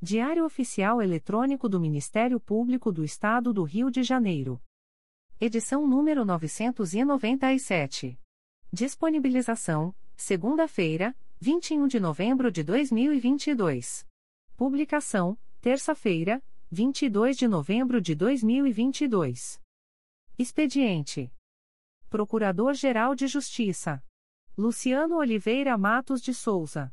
Diário Oficial Eletrônico do Ministério Público do Estado do Rio de Janeiro. Edição número 997. Disponibilização: segunda-feira, 21 de novembro de 2022. Publicação: terça-feira, 22 de novembro de 2022. Expediente: Procurador-Geral de Justiça Luciano Oliveira Matos de Souza.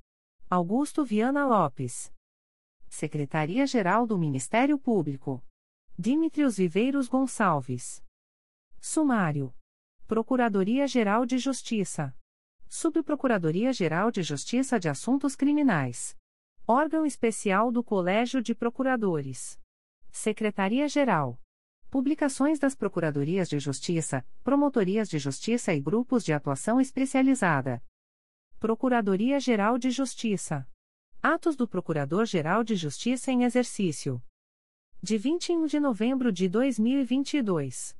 Augusto Viana Lopes. Secretaria-Geral do Ministério Público. Dimitrios Viveiros Gonçalves. Sumário. Procuradoria-Geral de Justiça. Subprocuradoria-Geral de Justiça de Assuntos Criminais. Órgão Especial do Colégio de Procuradores. Secretaria-Geral. Publicações das Procuradorias de Justiça, Promotorias de Justiça e Grupos de Atuação Especializada. Procuradoria-Geral de Justiça. Atos do Procurador-Geral de Justiça em Exercício. De 21 de novembro de 2022.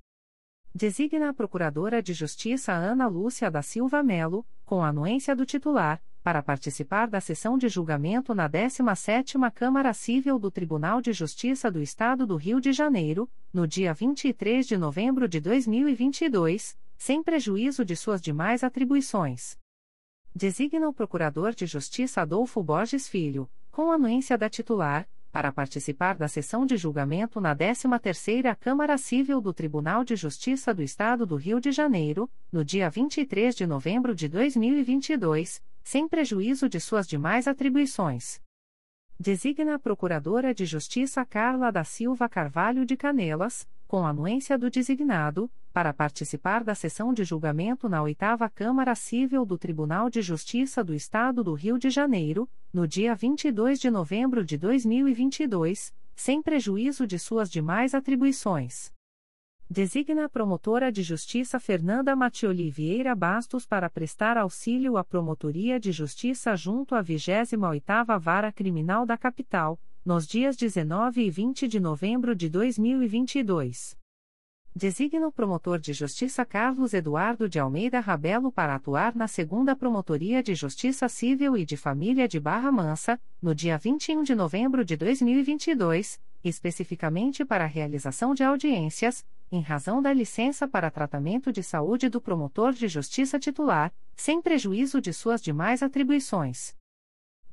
Designa a Procuradora de Justiça Ana Lúcia da Silva Melo, com anuência do titular, para participar da sessão de julgamento na 17ª Câmara Civil do Tribunal de Justiça do Estado do Rio de Janeiro, no dia 23 de novembro de 2022, sem prejuízo de suas demais atribuições. Designa o Procurador de Justiça Adolfo Borges Filho, com anuência da titular, para participar da sessão de julgamento na 13ª Câmara Civil do Tribunal de Justiça do Estado do Rio de Janeiro, no dia 23 de novembro de 2022, sem prejuízo de suas demais atribuições. Designa a Procuradora de Justiça Carla da Silva Carvalho de Canelas, com anuência do designado, para participar da sessão de julgamento na 8 Câmara Civil do Tribunal de Justiça do Estado do Rio de Janeiro, no dia 22 de novembro de 2022, sem prejuízo de suas demais atribuições. Designa a promotora de justiça Fernanda Matioli Vieira Bastos para prestar auxílio à Promotoria de Justiça junto à 28ª Vara Criminal da Capital, nos dias 19 e 20 de novembro de 2022. Designa o promotor de justiça Carlos Eduardo de Almeida Rabelo para atuar na segunda Promotoria de Justiça Civil e de Família de Barra Mansa, no dia 21 de novembro de 2022, especificamente para a realização de audiências, em razão da licença para tratamento de saúde do promotor de justiça titular, sem prejuízo de suas demais atribuições.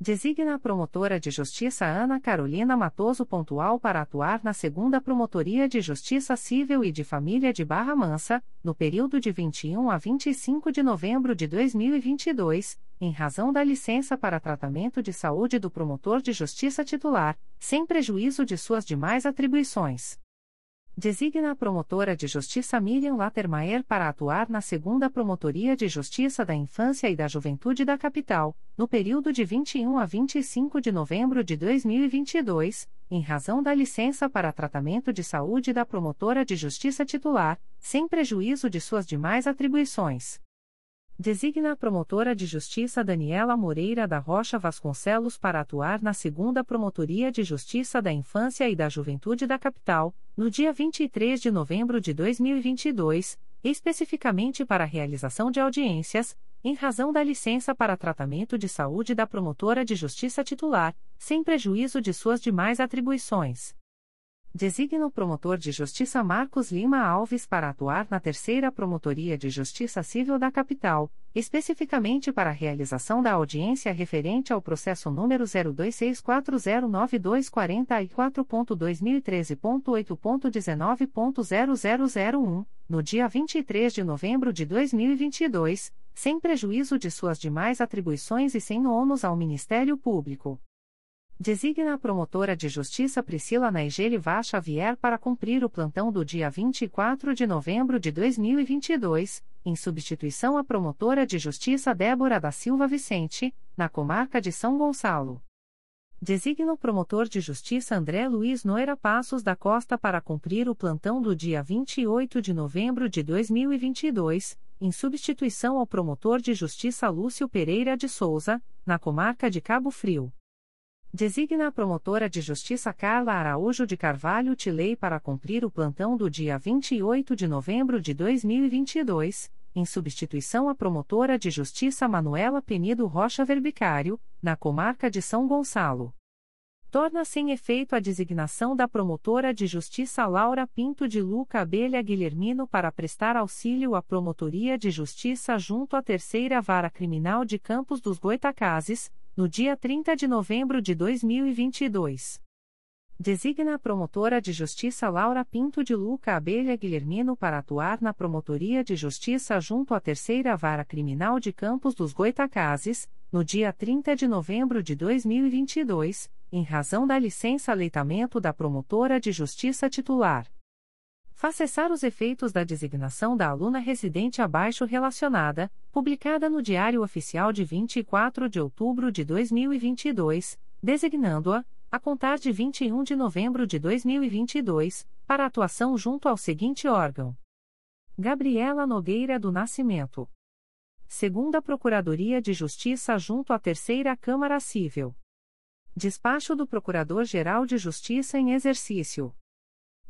Designa a promotora de justiça Ana Carolina Matoso Pontual para atuar na segunda Promotoria de Justiça Civil e de Família de Barra Mansa, no período de 21 a 25 de novembro de 2022, em razão da licença para tratamento de saúde do promotor de justiça titular, sem prejuízo de suas demais atribuições. Designa a promotora de justiça Miriam Latermaier para atuar na segunda Promotoria de Justiça da Infância e da Juventude da Capital, no período de 21 a 25 de novembro de 2022, em razão da licença para tratamento de saúde da promotora de justiça titular, sem prejuízo de suas demais atribuições. Designa a promotora de justiça Daniela Moreira da Rocha Vasconcelos para atuar na segunda Promotoria de Justiça da Infância e da Juventude da Capital, no dia 23 de novembro de 2022, especificamente para a realização de audiências, em razão da licença para tratamento de saúde da promotora de justiça titular, sem prejuízo de suas demais atribuições. Designa o promotor de justiça Marcos Lima Alves para atuar na terceira Promotoria de Justiça Civil da Capital, especificamente para a realização da audiência referente ao processo número 02640924.2013.8.19.0001, no dia 23 de novembro de 2022, sem prejuízo de suas demais atribuições e sem ônus ao Ministério Público. Designa a promotora de justiça Priscila Naigeli Vá Xavier para cumprir o plantão do dia 24 de novembro de 2022, em substituição à promotora de justiça Débora da Silva Vicente, na comarca de São Gonçalo. Designa o promotor de justiça André Luiz Noira Passos da Costa para cumprir o plantão do dia 28 de novembro de 2022, em substituição ao promotor de justiça Lúcio Pereira de Souza, na comarca de Cabo Frio. Designa a promotora de justiça Carla Araújo de Carvalho Tilei para cumprir o plantão do dia 28 de novembro de 2022, em substituição à promotora de justiça Manuela Penido Rocha Verbicário, na comarca de São Gonçalo. Torna sem efeito a designação da promotora de justiça Laura Pinto de Luca Abelha Guilhermino para prestar auxílio à Promotoria de Justiça junto à Terceira Vara Criminal de Campos dos Goitacazes, no dia 30 de novembro de 2022. Designa a promotora de justiça Laura Pinto de Luca Abelha Guilhermino para atuar na Promotoria de Justiça junto à Terceira Vara Criminal de Campos dos Goitacazes, no dia 30 de novembro de 2022, em razão da licença aleitamento da promotora de justiça titular faz cessar os efeitos da designação da aluna residente abaixo relacionada, publicada no Diário Oficial de 24 de outubro de 2022, designando-a, a contar de 21 de novembro de 2022, para atuação junto ao seguinte órgão: Gabriela Nogueira do Nascimento. Segunda Procuradoria de Justiça junto à Terceira Câmara Civil. Despacho do Procurador-Geral de Justiça em exercício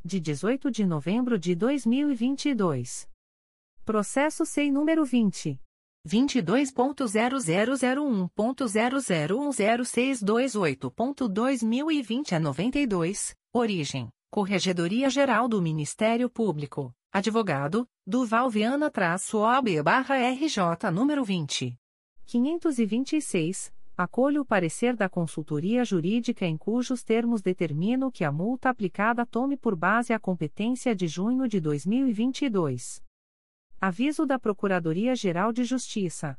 de 18 de novembro de 2022. Processo SEI número 20. 22.0001.0010628.2020 a 92, origem, Corregedoria Geral do Ministério Público, advogado, Duval Viana-OB-RJ número 20. 526, Acolho o parecer da consultoria jurídica em cujos termos determino que a multa aplicada tome por base a competência de junho de 2022. Aviso da Procuradoria-Geral de Justiça.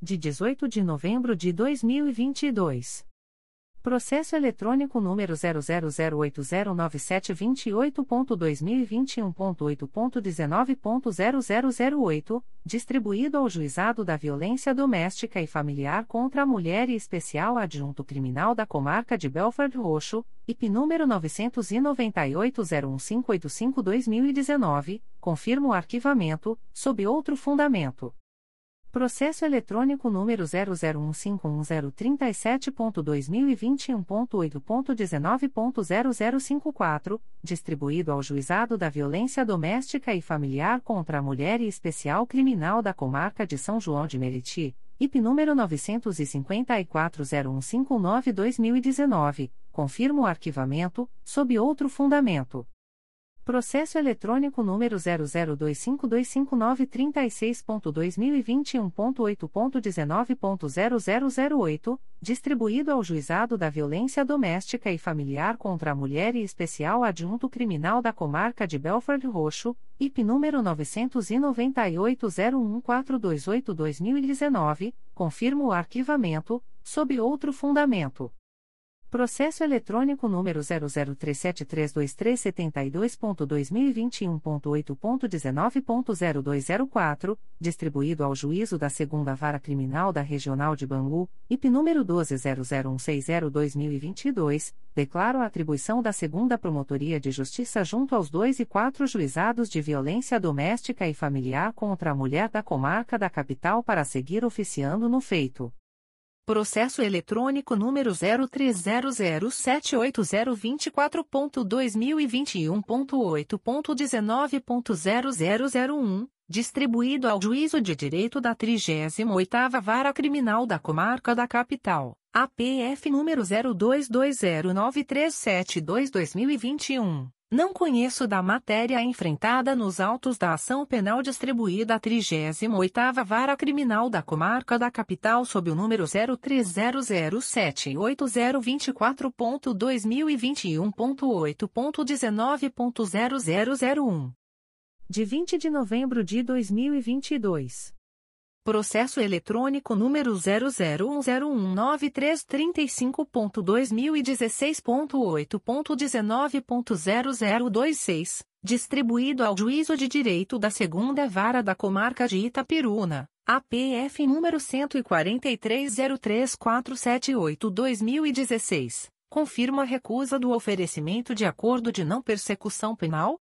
de 18 de novembro de 2022. Processo eletrônico número 000809728.2021.8.19.0008, distribuído ao Juizado da Violência Doméstica e Familiar contra a Mulher e Especial Adjunto Criminal da Comarca de Belford Roxo, IP número 998-01585-2019, confirma o arquivamento, sob outro fundamento. Processo eletrônico número 001510337.2021.8.19.0054, distribuído ao Juizado da Violência Doméstica e Familiar contra a Mulher e Especial Criminal da Comarca de São João de Meriti, IP número 954-0159-2019, confirma o arquivamento, sob outro fundamento. Processo eletrônico número 002525936.2021.8.19.0008, distribuído ao Juizado da Violência Doméstica e Familiar contra a Mulher e Especial Adjunto Criminal da Comarca de Belford Roxo, IP número 998-01428-2019, confirma o arquivamento, sob outro fundamento. Processo eletrônico número 003732372.2021.8.19.0204, distribuído ao Juízo da Segunda Vara Criminal da Regional de Bangu, IP número 12001602-2022, declaro a atribuição da Segunda Promotoria de Justiça junto aos dois e quatro juizados de violência doméstica e familiar contra a mulher da comarca da capital para seguir oficiando no feito. Processo eletrônico número 030078024.2021.8.19.0001, distribuído ao Juízo de Direito da 38ª Vara Criminal da Comarca da Capital, APF número 02209372-2021. Não conheço da matéria enfrentada nos autos da ação penal distribuída à 38ª Vara Criminal da Comarca da Capital sob o número 030078024.2021.8.19.0001. De 20 de novembro de 2022. Processo eletrônico número 001019335.2016.8.19.0026, distribuído ao Juízo de Direito da Segunda Vara da Comarca de Itapiruna, APF número 14303478-2016, confirma a recusa do oferecimento de acordo de não persecução penal?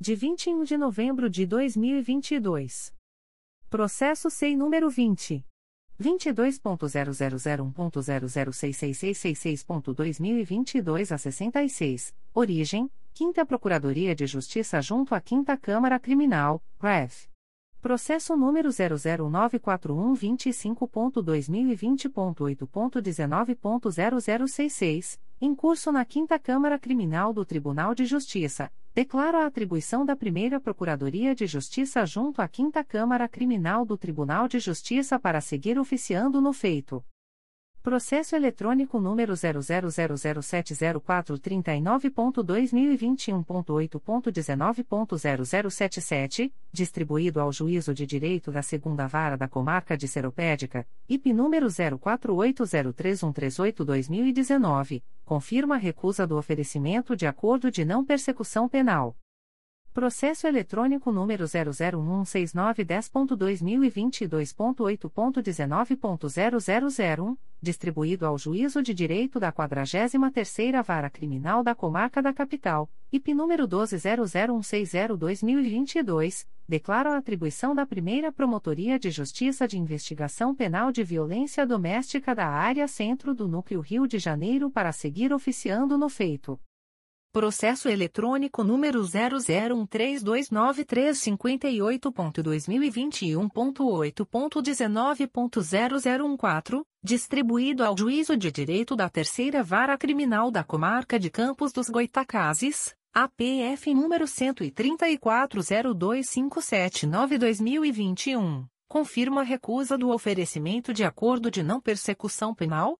De 21 de novembro de 2022. Processo SEI número 20. 22.0001.0066666.2022 a 66, origem, 5 Procuradoria de Justiça junto à 5 Câmara Criminal, REF. Processo número 0094125.2020.8.19.0066, em curso na 5 Câmara Criminal do Tribunal de Justiça, declaro a atribuição da primeira Procuradoria de Justiça junto à 5 Câmara Criminal do Tribunal de Justiça para seguir oficiando no feito. Processo eletrônico número 000070439.2021.8.19.0077, distribuído ao Juízo de Direito da Segunda Vara da Comarca de Seropédica, IP número 04803138-2019, confirma a recusa do oferecimento de acordo de não persecução penal Processo eletrônico número 0016910.2022.8.19.0001, distribuído ao Juízo de Direito da 43ª Vara Criminal da Comarca da Capital, IP número 12001602-2022, declaro a atribuição da primeira Promotoria de Justiça de Investigação Penal de Violência Doméstica da Área Centro do Núcleo Rio de Janeiro para seguir oficiando no feito. Processo eletrônico número 001329358.2021.8.19.0014, distribuído ao Juízo de Direito da Terceira Vara Criminal da Comarca de Campos dos Goitacazes, APF número 13402579-2021, confirma a recusa do oferecimento de acordo de não persecução penal?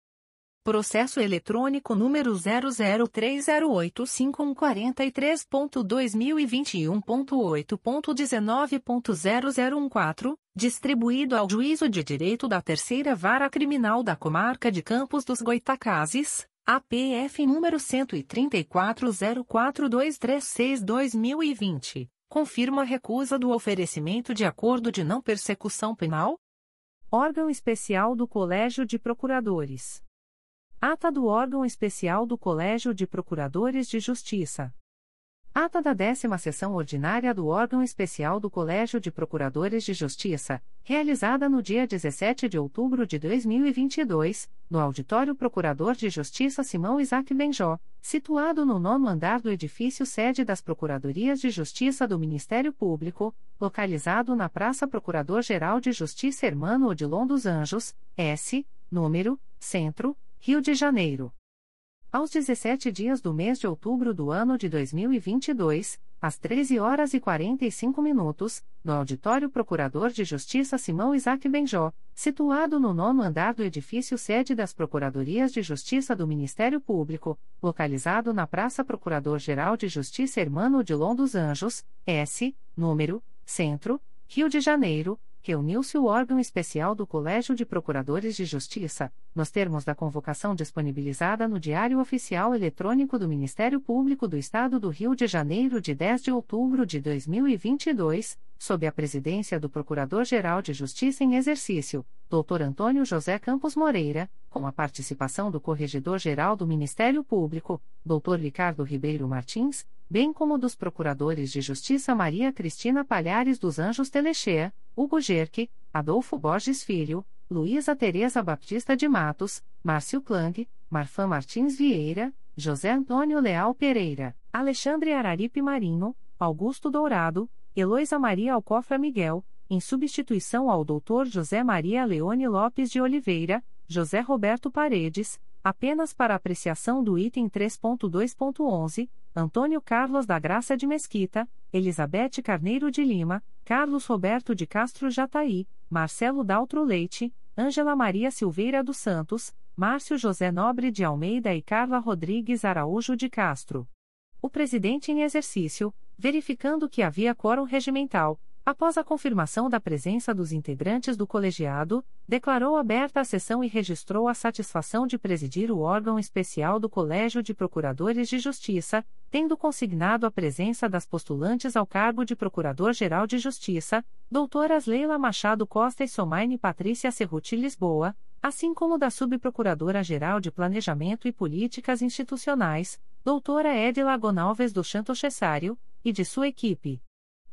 Processo eletrônico número 003085143.2021.8.19.0014, distribuído ao Juízo de Direito da Terceira Vara Criminal da Comarca de Campos dos Goitacazes, APF número 13404236-2020, confirma a recusa do oferecimento de acordo de não persecução penal? Órgão Especial do Colégio de Procuradores. Ata do órgão especial do Colégio de Procuradores de Justiça. Ata da décima sessão ordinária do órgão especial do Colégio de Procuradores de Justiça, realizada no dia 17 de outubro de 2022, no Auditório Procurador de Justiça Simão Isaac Benjó, situado no nono andar do edifício sede das Procuradorias de Justiça do Ministério Público, localizado na Praça Procurador-Geral de Justiça Hermano Odilon dos Anjos, S, número, Centro, Rio de Janeiro. Aos 17 dias do mês de outubro do ano de 2022, às 13 horas e 45 minutos, no Auditório Procurador de Justiça Simão Isaac Benjó, situado no nono andar do edifício sede das Procuradorias de Justiça do Ministério Público, localizado na Praça Procurador-Geral de Justiça Hermano Odilon dos Anjos, S, número, Centro, Rio de Janeiro, reuniu-se o órgão especial do Colégio de Procuradores de Justiça, nos termos da convocação disponibilizada no Diário Oficial Eletrônico do Ministério Público do Estado do Rio de Janeiro de 10 de outubro de 2022, sob a presidência do Procurador-Geral de Justiça em exercício, Dr. Antônio José Campos Moreira, com a participação do Corregedor-Geral do Ministério Público, Dr. Ricardo Ribeiro Martins, bem como dos Procuradores de Justiça Maria Cristina Palhares dos Anjos Telechea, Hugo Gerque, Adolfo Borges Filho, Luísa Tereza Baptista de Matos, Márcio Klang, Marfã Martins Vieira, José Antônio Leal Pereira, Alexandre Araripe Marinho, Augusto Dourado, Eloísa Maria Alcofra Miguel, em substituição ao Dr. José Maria Leone Lopes de Oliveira, José Roberto Paredes, apenas para apreciação do item 3.2.11, Antônio Carlos da Graça de Mesquita, Elizabeth Carneiro de Lima, Carlos Roberto de Castro Jataí, Marcelo Daltro Leite, Ângela Maria Silveira dos Santos, Márcio José Nobre de Almeida e Carla Rodrigues Araújo de Castro. O presidente em exercício, verificando que havia quórum regimental, após a confirmação da presença dos integrantes do colegiado, declarou aberta a sessão e registrou a satisfação de presidir o órgão especial do Colégio de Procuradores de Justiça, tendo consignado a presença das postulantes ao cargo de Procurador-Geral de Justiça, doutoras Leila Machado Costa e Somaine Patrícia Cerruti Lisboa, assim como da Subprocuradora-Geral de Planejamento e Políticas Institucionais, doutora Edila Gonalves do Chanto Cessário, e de sua equipe.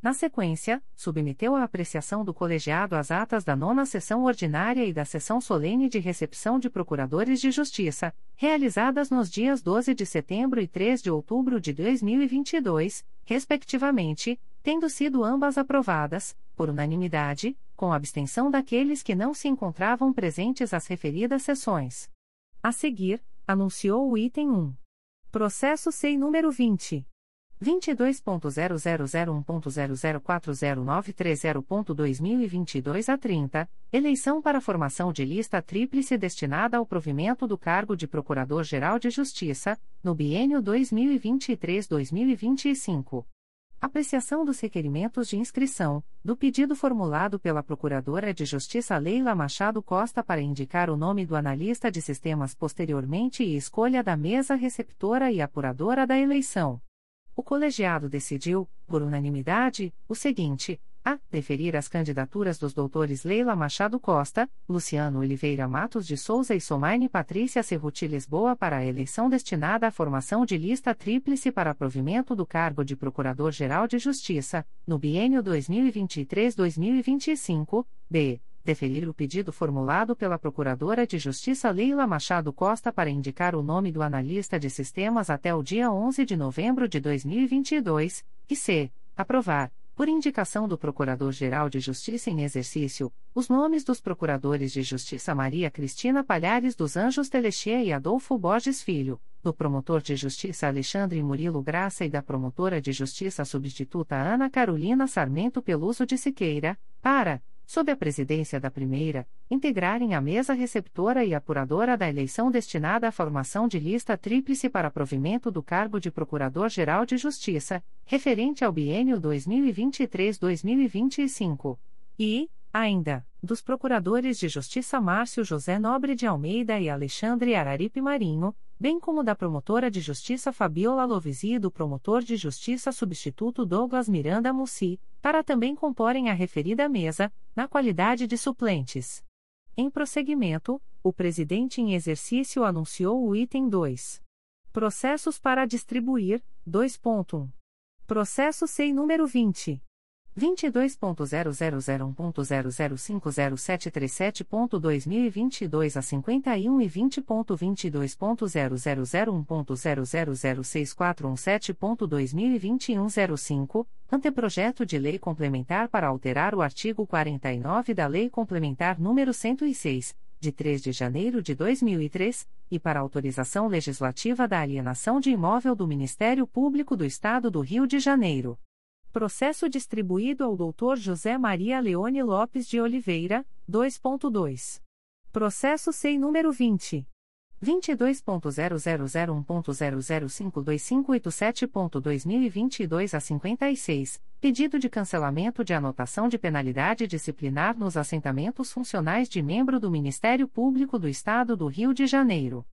Na sequência, submeteu à apreciação do colegiado as atas da nona sessão ordinária e da sessão solene de recepção de procuradores de justiça, realizadas nos dias 12 de setembro e 3 de outubro de 2022, respectivamente, tendo sido ambas aprovadas, por unanimidade, com abstenção daqueles que não se encontravam presentes às referidas sessões. A seguir, anunciou o item 1. Processo SEI número 20. 22.0001.0040930.2022 a 30, eleição para formação de lista tríplice destinada ao provimento do cargo de Procurador-Geral de Justiça, no biênio 2023-2025. Apreciação dos requerimentos de inscrição, do pedido formulado pela Procuradora de Justiça Leila Machado Costa para indicar o nome do analista de sistemas posteriormente e escolha da mesa receptora e apuradora da eleição. O colegiado decidiu, por unanimidade, o seguinte: a. Deferir as candidaturas dos doutores Leila Machado Costa, Luciano Oliveira Matos de Souza e Somaine Patrícia Cerruti Lisboa para a eleição destinada à formação de lista tríplice para provimento do cargo de Procurador-Geral de Justiça, no biênio 2023-2025, b. Deferir o pedido formulado pela Procuradora de Justiça Leila Machado Costa para indicar o nome do analista de sistemas até o dia 11 de novembro de 2022, e c. Aprovar por indicação do Procurador-Geral de Justiça em exercício, os nomes dos Procuradores de Justiça Maria Cristina Palhares dos Anjos Telechê e Adolfo Borges Filho, do Promotor de Justiça Alexandre Murilo Graça e da Promotora de Justiça Substituta Ana Carolina Sarmento Peluso de Siqueira, para sob a presidência da primeira, integrarem a mesa receptora e apuradora da eleição destinada à formação de lista tríplice para provimento do cargo de Procurador-Geral de Justiça, referente ao biênio 2023-2025. E, ainda, dos Procuradores de Justiça Márcio José Nobre de Almeida e Alexandre Araripe Marinho, bem como da promotora de justiça Fabiola Lovisi e do promotor de justiça substituto Douglas Miranda Mussi, para também comporem a referida mesa, na qualidade de suplentes. Em prosseguimento, o presidente em exercício anunciou o item 2. Processos para distribuir, 2.1. Processo SEI número 20. 22.0001.0050737.2022 a 51 e 20.22.0001.0006417.2021 05, anteprojeto de lei complementar para alterar o artigo 49 da Lei Complementar nº 106, de 3 de janeiro de 2003, e para autorização legislativa da alienação de imóvel do Ministério Público do Estado do Rio de Janeiro. Processo distribuído ao Dr. José Maria Leone Lopes de Oliveira, 2.2. Processo SEI número 20. 22.0001.0052587.2022 a 56, pedido de cancelamento de anotação de penalidade disciplinar nos assentamentos funcionais de membro do Ministério Público do Estado do Rio de Janeiro.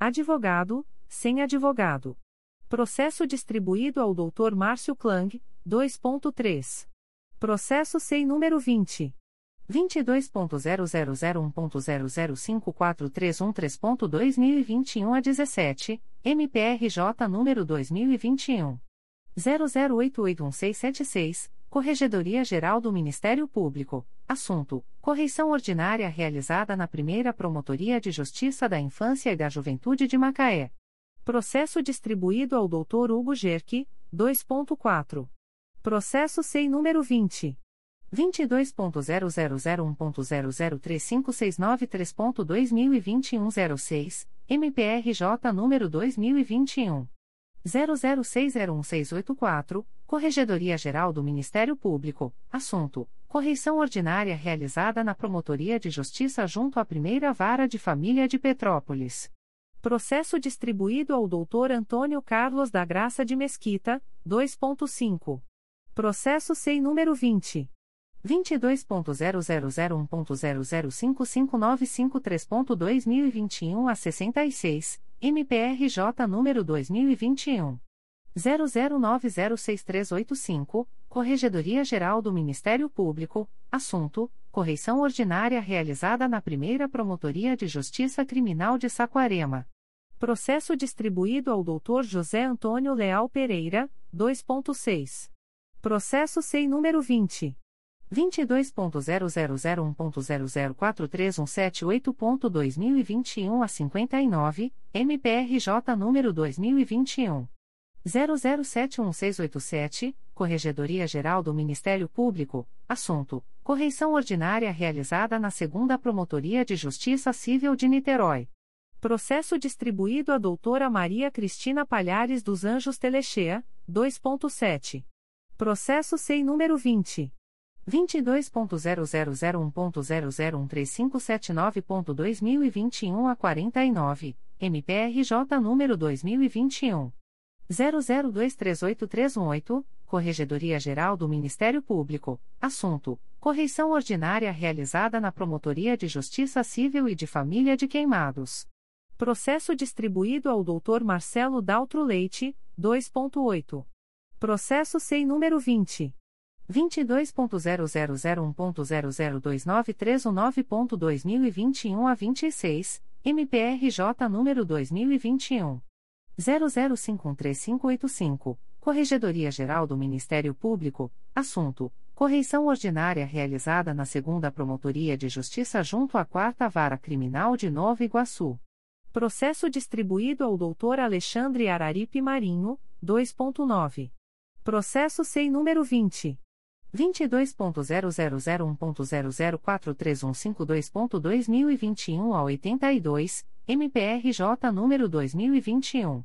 Advogado, sem advogado. Processo distribuído ao Dr. Márcio Klang, 2.3. Processo SEI número 20. 22.0001.0054313.2021 a 17, MPRJ número 2021. 00881676, Corregedoria Geral do Ministério Público. Assunto: Correição ordinária realizada na primeira Promotoria de Justiça da Infância e da Juventude de Macaé. Processo distribuído ao Dr. Hugo Gerque, 2.4. Processo SEI número 20. 22.0001.0035693.2021 06, MPRJ número 2021. 00601684, Corregedoria Geral do Ministério Público, assunto: Correição ordinária realizada na Promotoria de Justiça junto à Primeira Vara de Família de Petrópolis. Processo distribuído ao Dr. Antônio Carlos da Graça de Mesquita, 2.5. Processo SEI número 20. 22.0001.0055953.2021 a 66, MPRJ número 2021. 00906385, Corregedoria Geral do Ministério Público, assunto: correição ordinária realizada na primeira Promotoria de Justiça Criminal de Saquarema. Processo distribuído ao Dr. José Antônio Leal Pereira, 2.6. Processo SEI número 20. 22.0001.0043178.2021 a 59, MPRJ número 2021. 00711687, Corregedoria Geral do Ministério Público, assunto: Correição ordinária realizada na Segunda Promotoria de Justiça Civil de Niterói. Processo distribuído a doutora Maria Cristina Palhares dos Anjos Telechea, 2.7. Processo SEI número 20. 22.0001.0013579.2021 a 49, MPRJ número 2021. 00238318, Corregedoria Geral do Ministério Público, assunto: Correição ordinária realizada na Promotoria de Justiça Civil e de Família de Queimados. Processo distribuído ao Dr. Marcelo Daltro Leite, 2.8. Processo SEI número 20. 22.0001.0029319.2021 a 26, MPRJ número 2021. 00513585, Corregedoria Geral do Ministério Público, assunto: Correição ordinária realizada na Segunda Promotoria de Justiça junto à Quarta Vara Criminal de Nova Iguaçu. Processo distribuído ao Dr. Alexandre Araripe Marinho, 2.9. Processo SEI número 20. 22.0001.0043152.2021 a 82, MPRJ número 2021.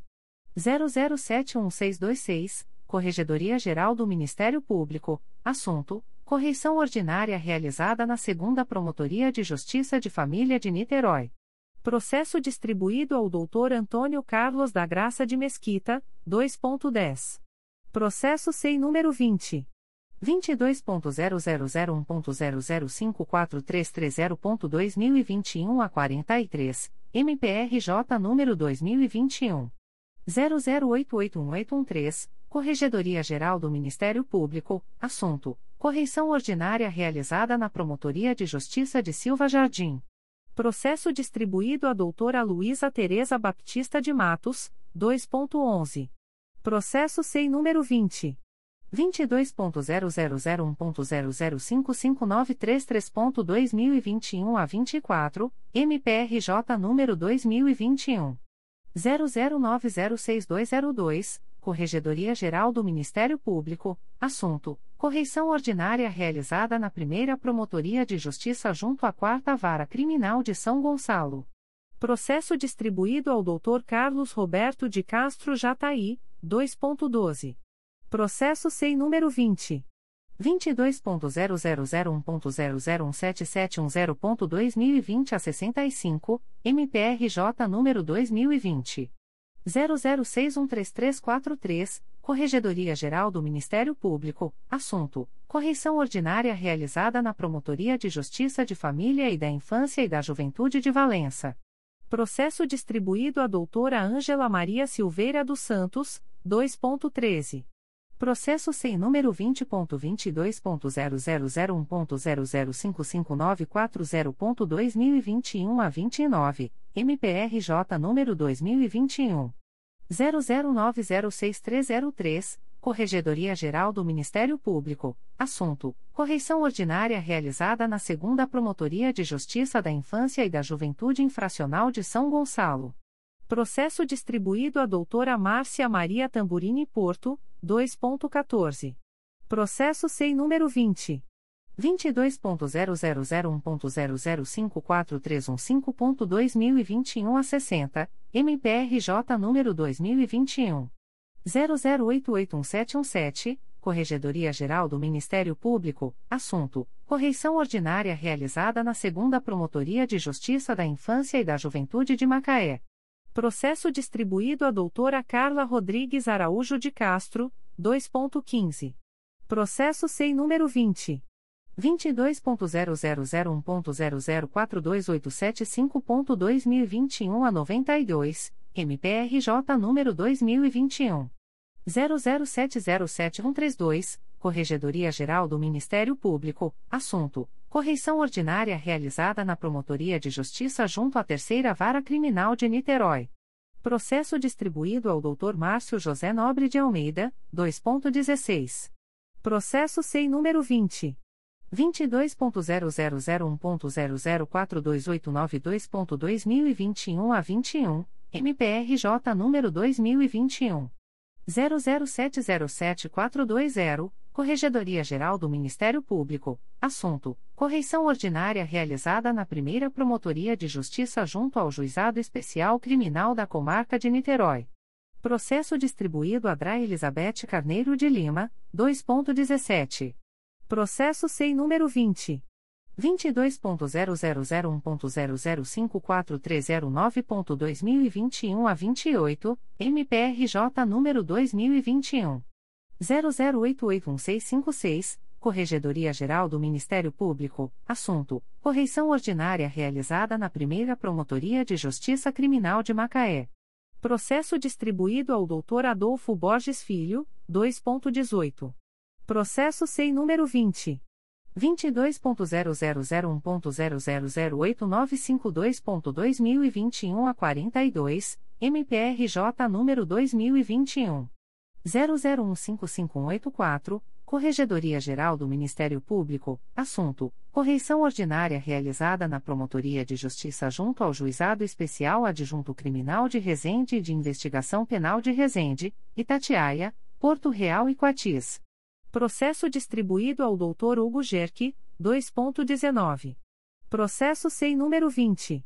00716226, Corregedoria Geral do Ministério Público, assunto: Correição ordinária realizada na Segunda Promotoria de Justiça de Família de Niterói. Processo distribuído ao Dr. Antônio Carlos da Graça de Mesquita, 2.10. Processo SEI número 20. 22.0001.0054330.2021 a 43, MPRJ número 2021. 00881813, Corregedoria Geral do Ministério Público, assunto: Correição ordinária realizada na Promotoria de Justiça de Silva Jardim. Processo distribuído a doutora Luísa Tereza Baptista de Matos, 2.11. Processo SEI número 20. 22.0001.0055933.2021 a 24, MPRJ número 2021. 00906202, Corregedoria Geral do Ministério Público, assunto: correição ordinária realizada na primeira Promotoria de Justiça junto à Quarta Vara Criminal de São Gonçalo. Processo distribuído ao Dr. Carlos Roberto de Castro Jataí, 2.12. Processo SEI número 20. 22.0001.0017710.2020 a 65, MPRJ número 2020. 00613343, Corregedoria Geral do Ministério Público, assunto: correição ordinária realizada na Promotoria de Justiça de Família e da Infância e da Juventude de Valença. Processo distribuído à doutora Ângela Maria Silveira dos Santos, 2.13. Processo sem número 20.22.0001.0055940.2021 a 29, MPRJ número 2021. 00906303, Corregedoria Geral do Ministério Público, assunto: correição ordinária realizada na Segunda Promotoria de Justiça da Infância e da Juventude Infracional de São Gonçalo. Processo distribuído à doutora Márcia Maria Tamburini Porto, 2.14. Processo SEI número 20. 22.0001.0054315.2021 a 60, MPRJ número 2021. 00881717, Corregedoria Geral do Ministério Público, assunto: correição ordinária realizada na Segunda Promotoria de Justiça da Infância e da Juventude de Macaé. Processo distribuído à doutora Carla Rodrigues Araújo de Castro, 2.15. Processo SEI número 20. 22.0001.0042875.2021 a 92, MPRJ número 2021. 00707132, Corregedoria Geral do Ministério Público, assunto: correição ordinária realizada na Promotoria de Justiça junto à Terceira Vara Criminal de Niterói. Processo distribuído ao Dr. Márcio José Nobre de Almeida, 2.16. Processo SEI número 20. 22.0001.0042892.2021 a 21, MPRJ número 2021. 00707420, Corregedoria Geral do Ministério Público, assunto: correição ordinária realizada na primeira Promotoria de Justiça junto ao Juizado Especial Criminal da Comarca de Niterói. Processo distribuído a Dra. Elizabeth Carneiro de Lima, 2.17. Processo SEI número 20. 22.0001.0054309.2021 a 28, MPRJ número 2021. 00881656, Corregedoria Geral do Ministério Público, assunto: correição ordinária realizada na primeira Promotoria de Justiça Criminal de Macaé. Processo distribuído ao Dr. Adolfo Borges Filho, 2.18. Processo SEI número 20. 22.0001.0008952.2021 a 42, MPRJ número 2021. 00155184, Corregedoria Geral do Ministério Público, assunto: correição ordinária realizada na Promotoria de Justiça junto ao Juizado Especial Adjunto Criminal de Resende e de Investigação Penal de Resende, Itatiaia, Porto Real e Coatis. Processo distribuído ao Dr. Hugo Gerck, 2.19. Processo SEI número 20.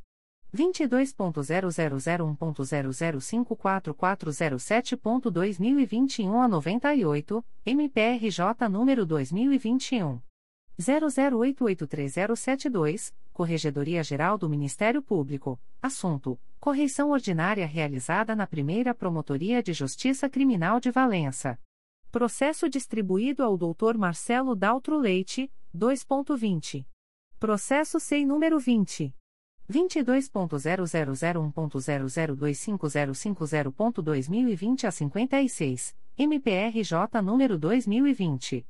22.0001.0054407.2021 a 98, MPRJ número 2021. 00883072, Corregedoria Geral do Ministério Público, assunto: correição ordinária realizada na primeira Promotoria de Justiça Criminal de Valença. Processo distribuído ao Dr. Marcelo Daltro Leite, 2.20. Processo SEI número 20. 22.0001.0025050.2020 a 56, MPRJ número 2020.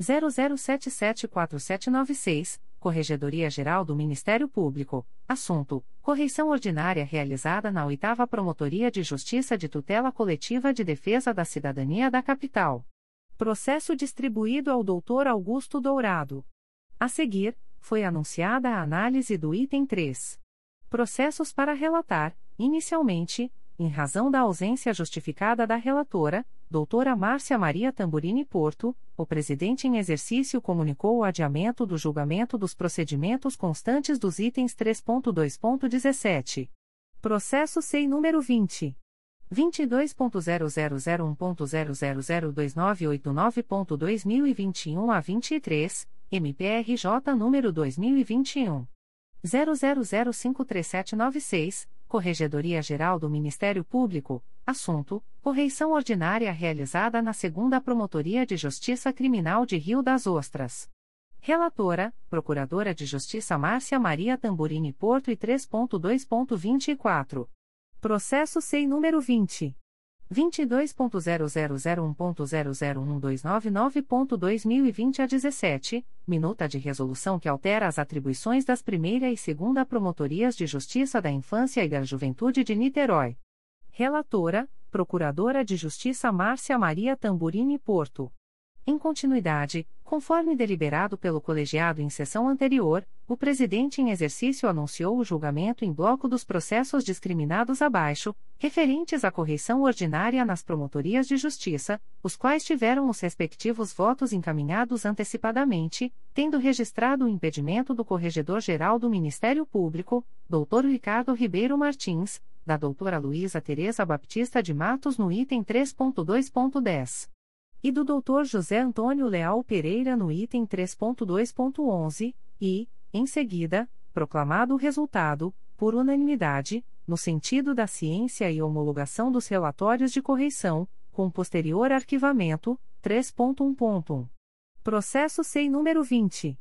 00774796, Corregedoria Geral do Ministério Público, assunto: correição ordinária realizada na 8 Promotoria de Justiça de Tutela Coletiva de Defesa da Cidadania da Capital. Processo distribuído ao Dr. Augusto Dourado. A seguir, foi anunciada a análise do item 3. Processos para relatar, inicialmente, em razão da ausência justificada da relatora, doutora Márcia Maria Tamburini Porto, o presidente em exercício comunicou o adiamento do julgamento dos procedimentos constantes dos itens 3.2.17. Processo SEI número 20. 22.0001.0002989.2021 a 23, MPRJ número 2021. 00053796, Corregedoria Geral do Ministério Público, assunto: correição ordinária realizada na Segunda Promotoria de Justiça Criminal de Rio das Ostras. Relatora: Procuradora de Justiça Márcia Maria Tamburini Porto e 3.2.24. Processo SEI número 20. 22.0001.0012999.2020 a 17, minuta de resolução que altera as atribuições das primeira e segunda promotorias de justiça da infância e da juventude de Niterói. Relatora, Procuradora de Justiça Márcia Maria Tamburini Porto. Em continuidade, conforme deliberado pelo colegiado em sessão anterior, o presidente em exercício anunciou o julgamento em bloco dos processos discriminados abaixo, referentes à correição ordinária nas promotorias de justiça, os quais tiveram os respectivos votos encaminhados antecipadamente, tendo registrado o impedimento do Corregedor-Geral do Ministério Público, Dr. Ricardo Ribeiro Martins, da doutora Luísa Tereza Baptista de Matos no item 3.2.10 e do Dr. José Antônio Leal Pereira no item 3.2.11, e, em seguida, proclamado o resultado, por unanimidade, no sentido da ciência e homologação dos relatórios de correição, com posterior arquivamento, 3.1.1. Processo SEI número 20.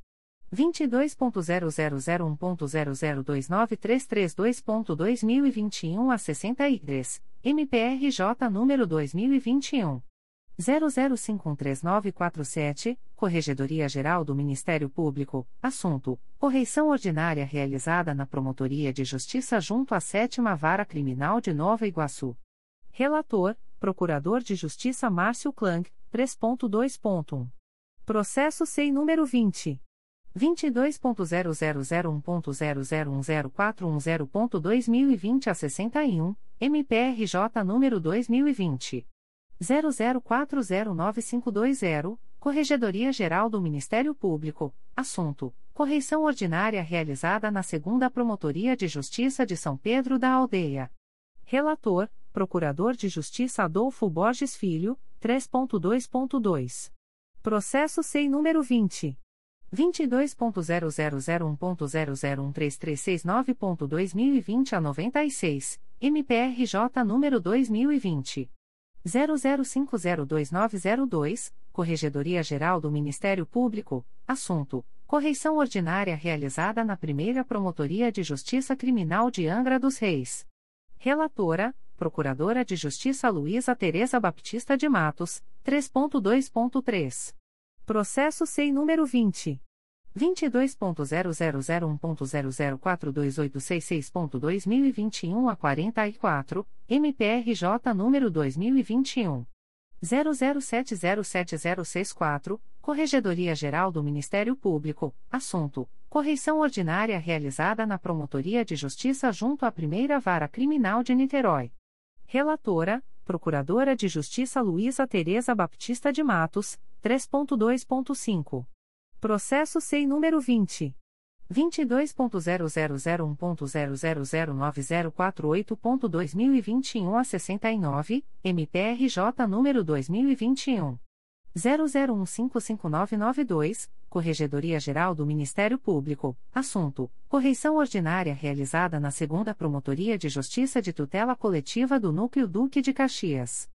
22.0001.0029332.2021 a 63, MPRJ número 2021 00513947, Corregedoria Geral do Ministério Público, assunto: correição ordinária realizada na Promotoria de Justiça junto à Sétima Vara Criminal de Nova Iguaçu. Relator: Procurador de Justiça Márcio Klang, 3.2.1. Processo SEI número 20. 22.0001.0010410.2020 a 61, MPRJ número 2020 00409520, Corregedoria Geral do Ministério Público, assunto: correição ordinária realizada na Segunda Promotoria de Justiça de São Pedro da Aldeia. Relator: Procurador de Justiça Adolfo Borges Filho, 3.2.2. Processo SEI número 20 22.0001.0013369.2020 a 96, MPRJ número 2020 00502902, Corregedoria Geral do Ministério Público, assunto: correição ordinária realizada na primeira Promotoria de Justiça Criminal de Angra dos Reis. Relatora: Procuradora de Justiça Luísa Tereza Baptista de Matos, 3.2.3. Processo SEI número 20. 22.0001.0042866.2021 a 44, MPRJ número 2021. 00707064, Corregedoria Geral do Ministério Público, assunto: correição ordinária realizada na Promotoria de Justiça junto à Primeira Vara Criminal de Niterói. Relatora: Procuradora de Justiça Luísa Tereza Baptista de Matos, 3.2.5. Processo SEI número 20. 22.0001.0009048.2021 a 69, MPRJ número 2021. 00155992, Corregedoria Geral do Ministério Público, assunto: correição ordinária realizada na Segunda Promotoria de Justiça de Tutela Coletiva do Núcleo Duque de Caxias.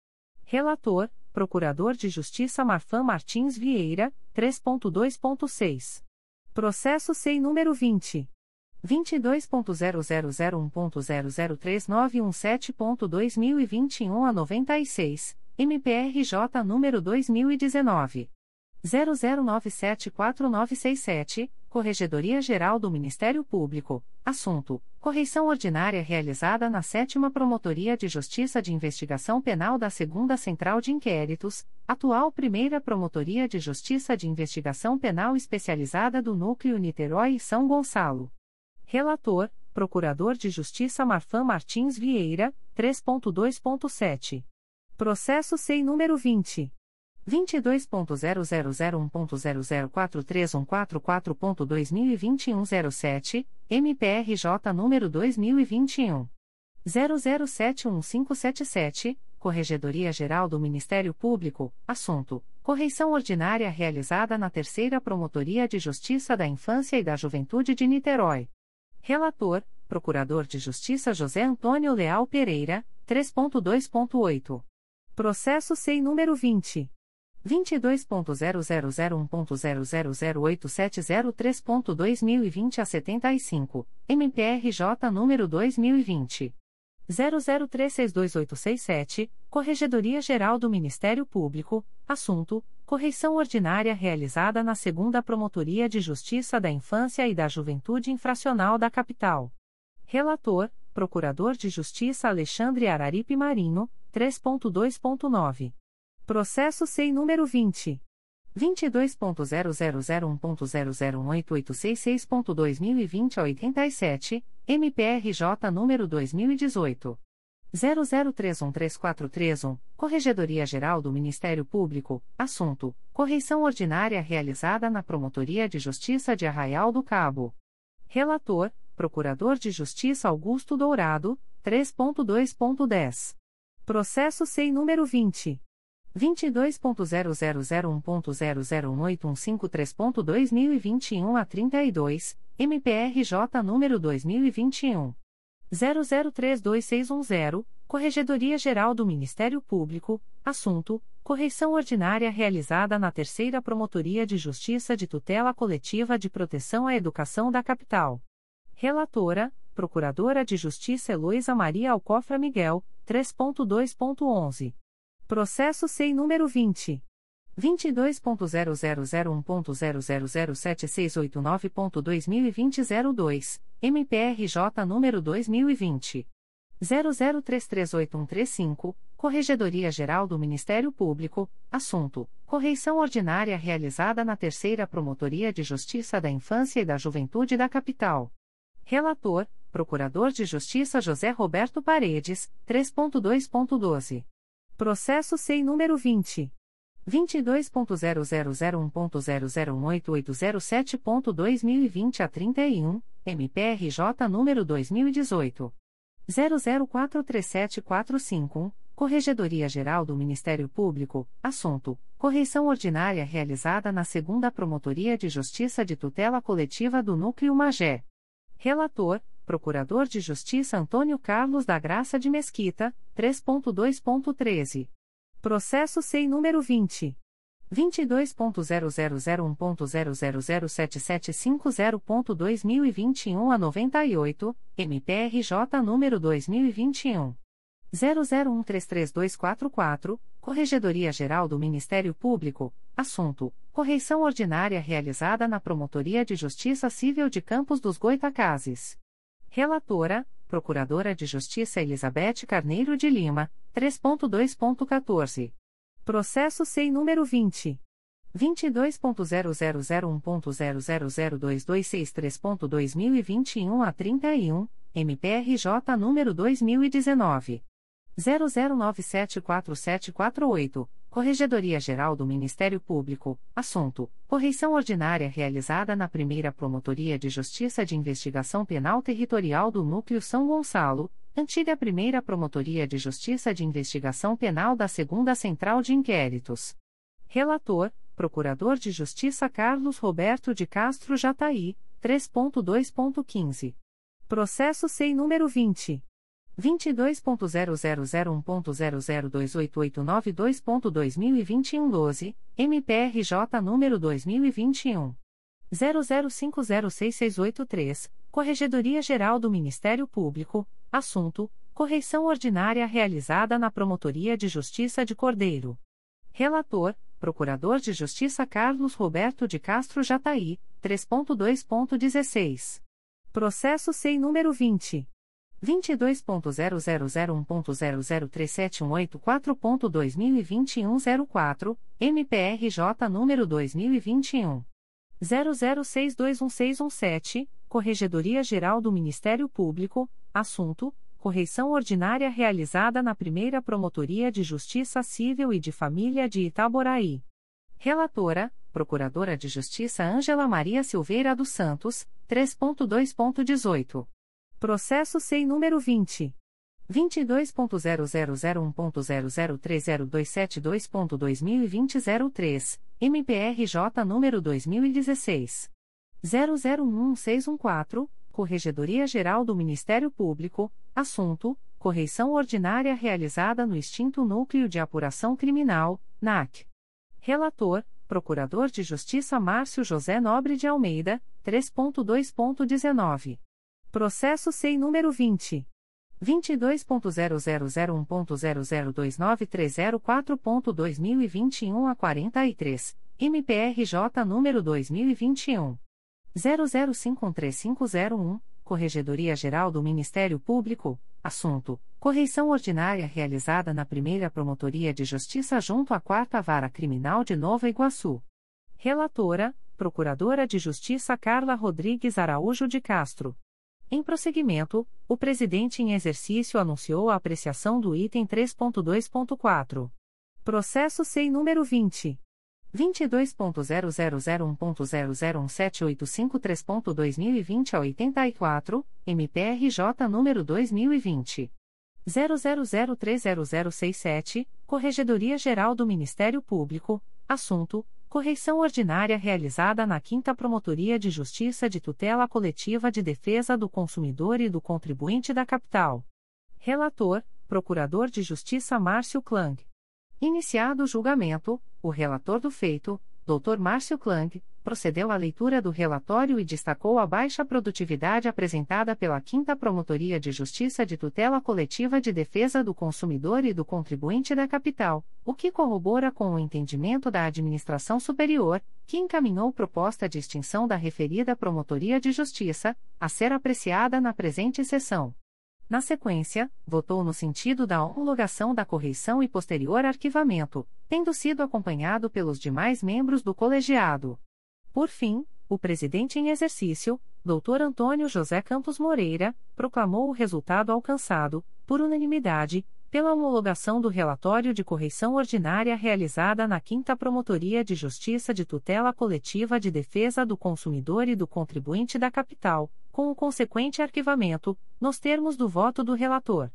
Relator: Procurador de Justiça Marfan Martins Vieira, 3.2.6. Processo SEI número 20. 22.0001.0039117.2021 a 96, MPRJ número 2019. 00974967, Corregedoria Geral do Ministério Público, assunto: correição ordinária realizada na 7 Promotoria de Justiça de Investigação Penal da 2 Central de Inquéritos, atual Primeira Promotoria de Justiça de Investigação Penal Especializada do Núcleo Niterói e São Gonçalo. Relator: Procurador de Justiça Marfan Martins Vieira, 3.2.7. Processo SEI número 20. 22.0001.0043144.2021 MPRJ número 2021. 00711577, Corregedoria Geral do Ministério Público, assunto: Correição ordinária realizada na Terceira Promotoria de Justiça da Infância e da Juventude de Niterói. Relator: Procurador de Justiça José Antônio Leal Pereira, 3.2.8. Processo SEI número 20. 22.0001.0008703.2020 a 75, MPRJ número 2020. 00362867, Corregedoria Geral do Ministério Público, assunto: Correição ordinária realizada na Segunda Promotoria de Justiça da Infância e da Juventude Infracional da Capital. Relator: Procurador de Justiça Alexandre Araripe Marinho, 3.2.9. Processo SEI número 20. 22.0001.0018866.2020 a 87, MPRJ número 2018. 00313431, Corregedoria Geral do Ministério Público, assunto: Correição ordinária realizada na Promotoria de Justiça de Arraial do Cabo. Relator: Procurador de Justiça Augusto Dourado, 3.2.10. Processo SEI número 20. 22.0001.0018153.2021 a 32, MPRJ número 2021. 00326110, Corregedoria Geral do Ministério Público, assunto: Correição ordinária realizada na Terceira Promotoria de Justiça de Tutela Coletiva de Proteção à Educação da Capital. Relatora: Procuradora de Justiça Heloísa Maria Alcofra Miguel, 3.2.11. Processo SEI número 20. 22.0001.0007689.2020 02, MPRJ número 2020. 00338135, Corregedoria Geral do Ministério Público, assunto: Correição ordinária realizada na Terceira Promotoria de Justiça da Infância e da Juventude da Capital. Relator: Procurador de Justiça José Roberto Paredes, 3.2.12. Processo SEI número 20. 22.0001.0018807.2020 a 31, MPRJ número 2018. 00437451, Corregedoria Geral do Ministério Público, assunto: Correição ordinária realizada na Segunda Promotoria de Justiça de Tutela Coletiva do Núcleo Magé. Relator: Procurador de Justiça Antônio Carlos da Graça de Mesquita, 3.2.13. Processo SEI número 20. 22.0001.0007750.2021 a 98, MPRJ número 2021. 00133244, Corregedoria Geral do Ministério Público, assunto: Correição ordinária realizada na Promotoria de Justiça Civil de Campos dos Goitacazes. Relatora: Procuradora de Justiça Elizabeth Carneiro de Lima, 3.2.14. Processo SEI número 20. 22.0001.0002263.2021 a 31, MPRJ número 2019. 00974748, Corregedoria Geral do Ministério Público, assunto: Correição ordinária realizada na primeira Promotoria de Justiça de Investigação Penal Territorial do Núcleo São Gonçalo, antiga primeira Promotoria de Justiça de Investigação Penal da Segunda Central de Inquéritos. Relator: Procurador de Justiça Carlos Roberto de Castro Jataí, 3.2.15. Processo SEI número 20. 22.0001.0028892.2021 12, MPRJ número 2021. 00506683, Corregedoria Geral do Ministério Público, assunto: Correição ordinária realizada na Promotoria de Justiça de Cordeiro. Relator: Procurador de Justiça Carlos Roberto de Castro Jataí, 3.2.16. Processo SEI número 20. 22.0001.0037184.2021 04, MPRJ número 2021. 00621617, Corregedoria Geral do Ministério Público, assunto: correição ordinária realizada na primeira Promotoria de Justiça Civil e de Família de Itaboraí. Relatora, Procuradora de Justiça Ângela Maria Silveira dos Santos, 3.2.18. Processo SEI número 20. 22.0001.0030272.2020 MPRJ número 2016. 001614, Corregedoria Geral do Ministério Público, assunto: correição ordinária realizada no extinto Núcleo de Apuração Criminal, NAC. Relator: Procurador de Justiça Márcio José Nobre de Almeida, 3.2.19. Processo SEI número 20. 22.0001.0029304.2021 a 43, MPRJ número 2021. 00513501, Corregedoria Geral do Ministério Público, assunto: correição ordinária realizada na primeira Promotoria de Justiça junto à Quarta Vara Criminal de Nova Iguaçu. Relatora: Procuradora de Justiça Carla Rodrigues Araújo de Castro. Em prosseguimento, o presidente em exercício anunciou a apreciação do item 3.2.4. Processo SEI número 20. 22.0001.0017853.2020 a 84, MPRJ número 2020. 00030067, Corregedoria Geral do Ministério Público, assunto: correição ordinária realizada na 5 Promotoria de Justiça de Tutela Coletiva de Defesa do Consumidor e do Contribuinte da Capital. Relator: Procurador de Justiça Márcio Klang. Iniciado o julgamento, o relator do feito, Dr. Márcio Klang, procedeu à leitura do relatório e destacou a baixa produtividade apresentada pela 5 Promotoria de Justiça de Tutela Coletiva de Defesa do Consumidor e do Contribuinte da Capital, o que corrobora com o entendimento da Administração Superior, que encaminhou proposta de extinção da referida Promotoria de Justiça, a ser apreciada na presente sessão. Na sequência, votou no sentido da homologação da correição e posterior arquivamento, tendo sido acompanhado pelos demais membros do colegiado. Por fim, o presidente em exercício, Dr. Antônio José Campos Moreira, proclamou o resultado alcançado, por unanimidade, pela homologação do relatório de correição ordinária realizada na 5 Promotoria de Justiça de Tutela Coletiva de Defesa do Consumidor e do Contribuinte da Capital, com o consequente arquivamento, nos termos do voto do relator.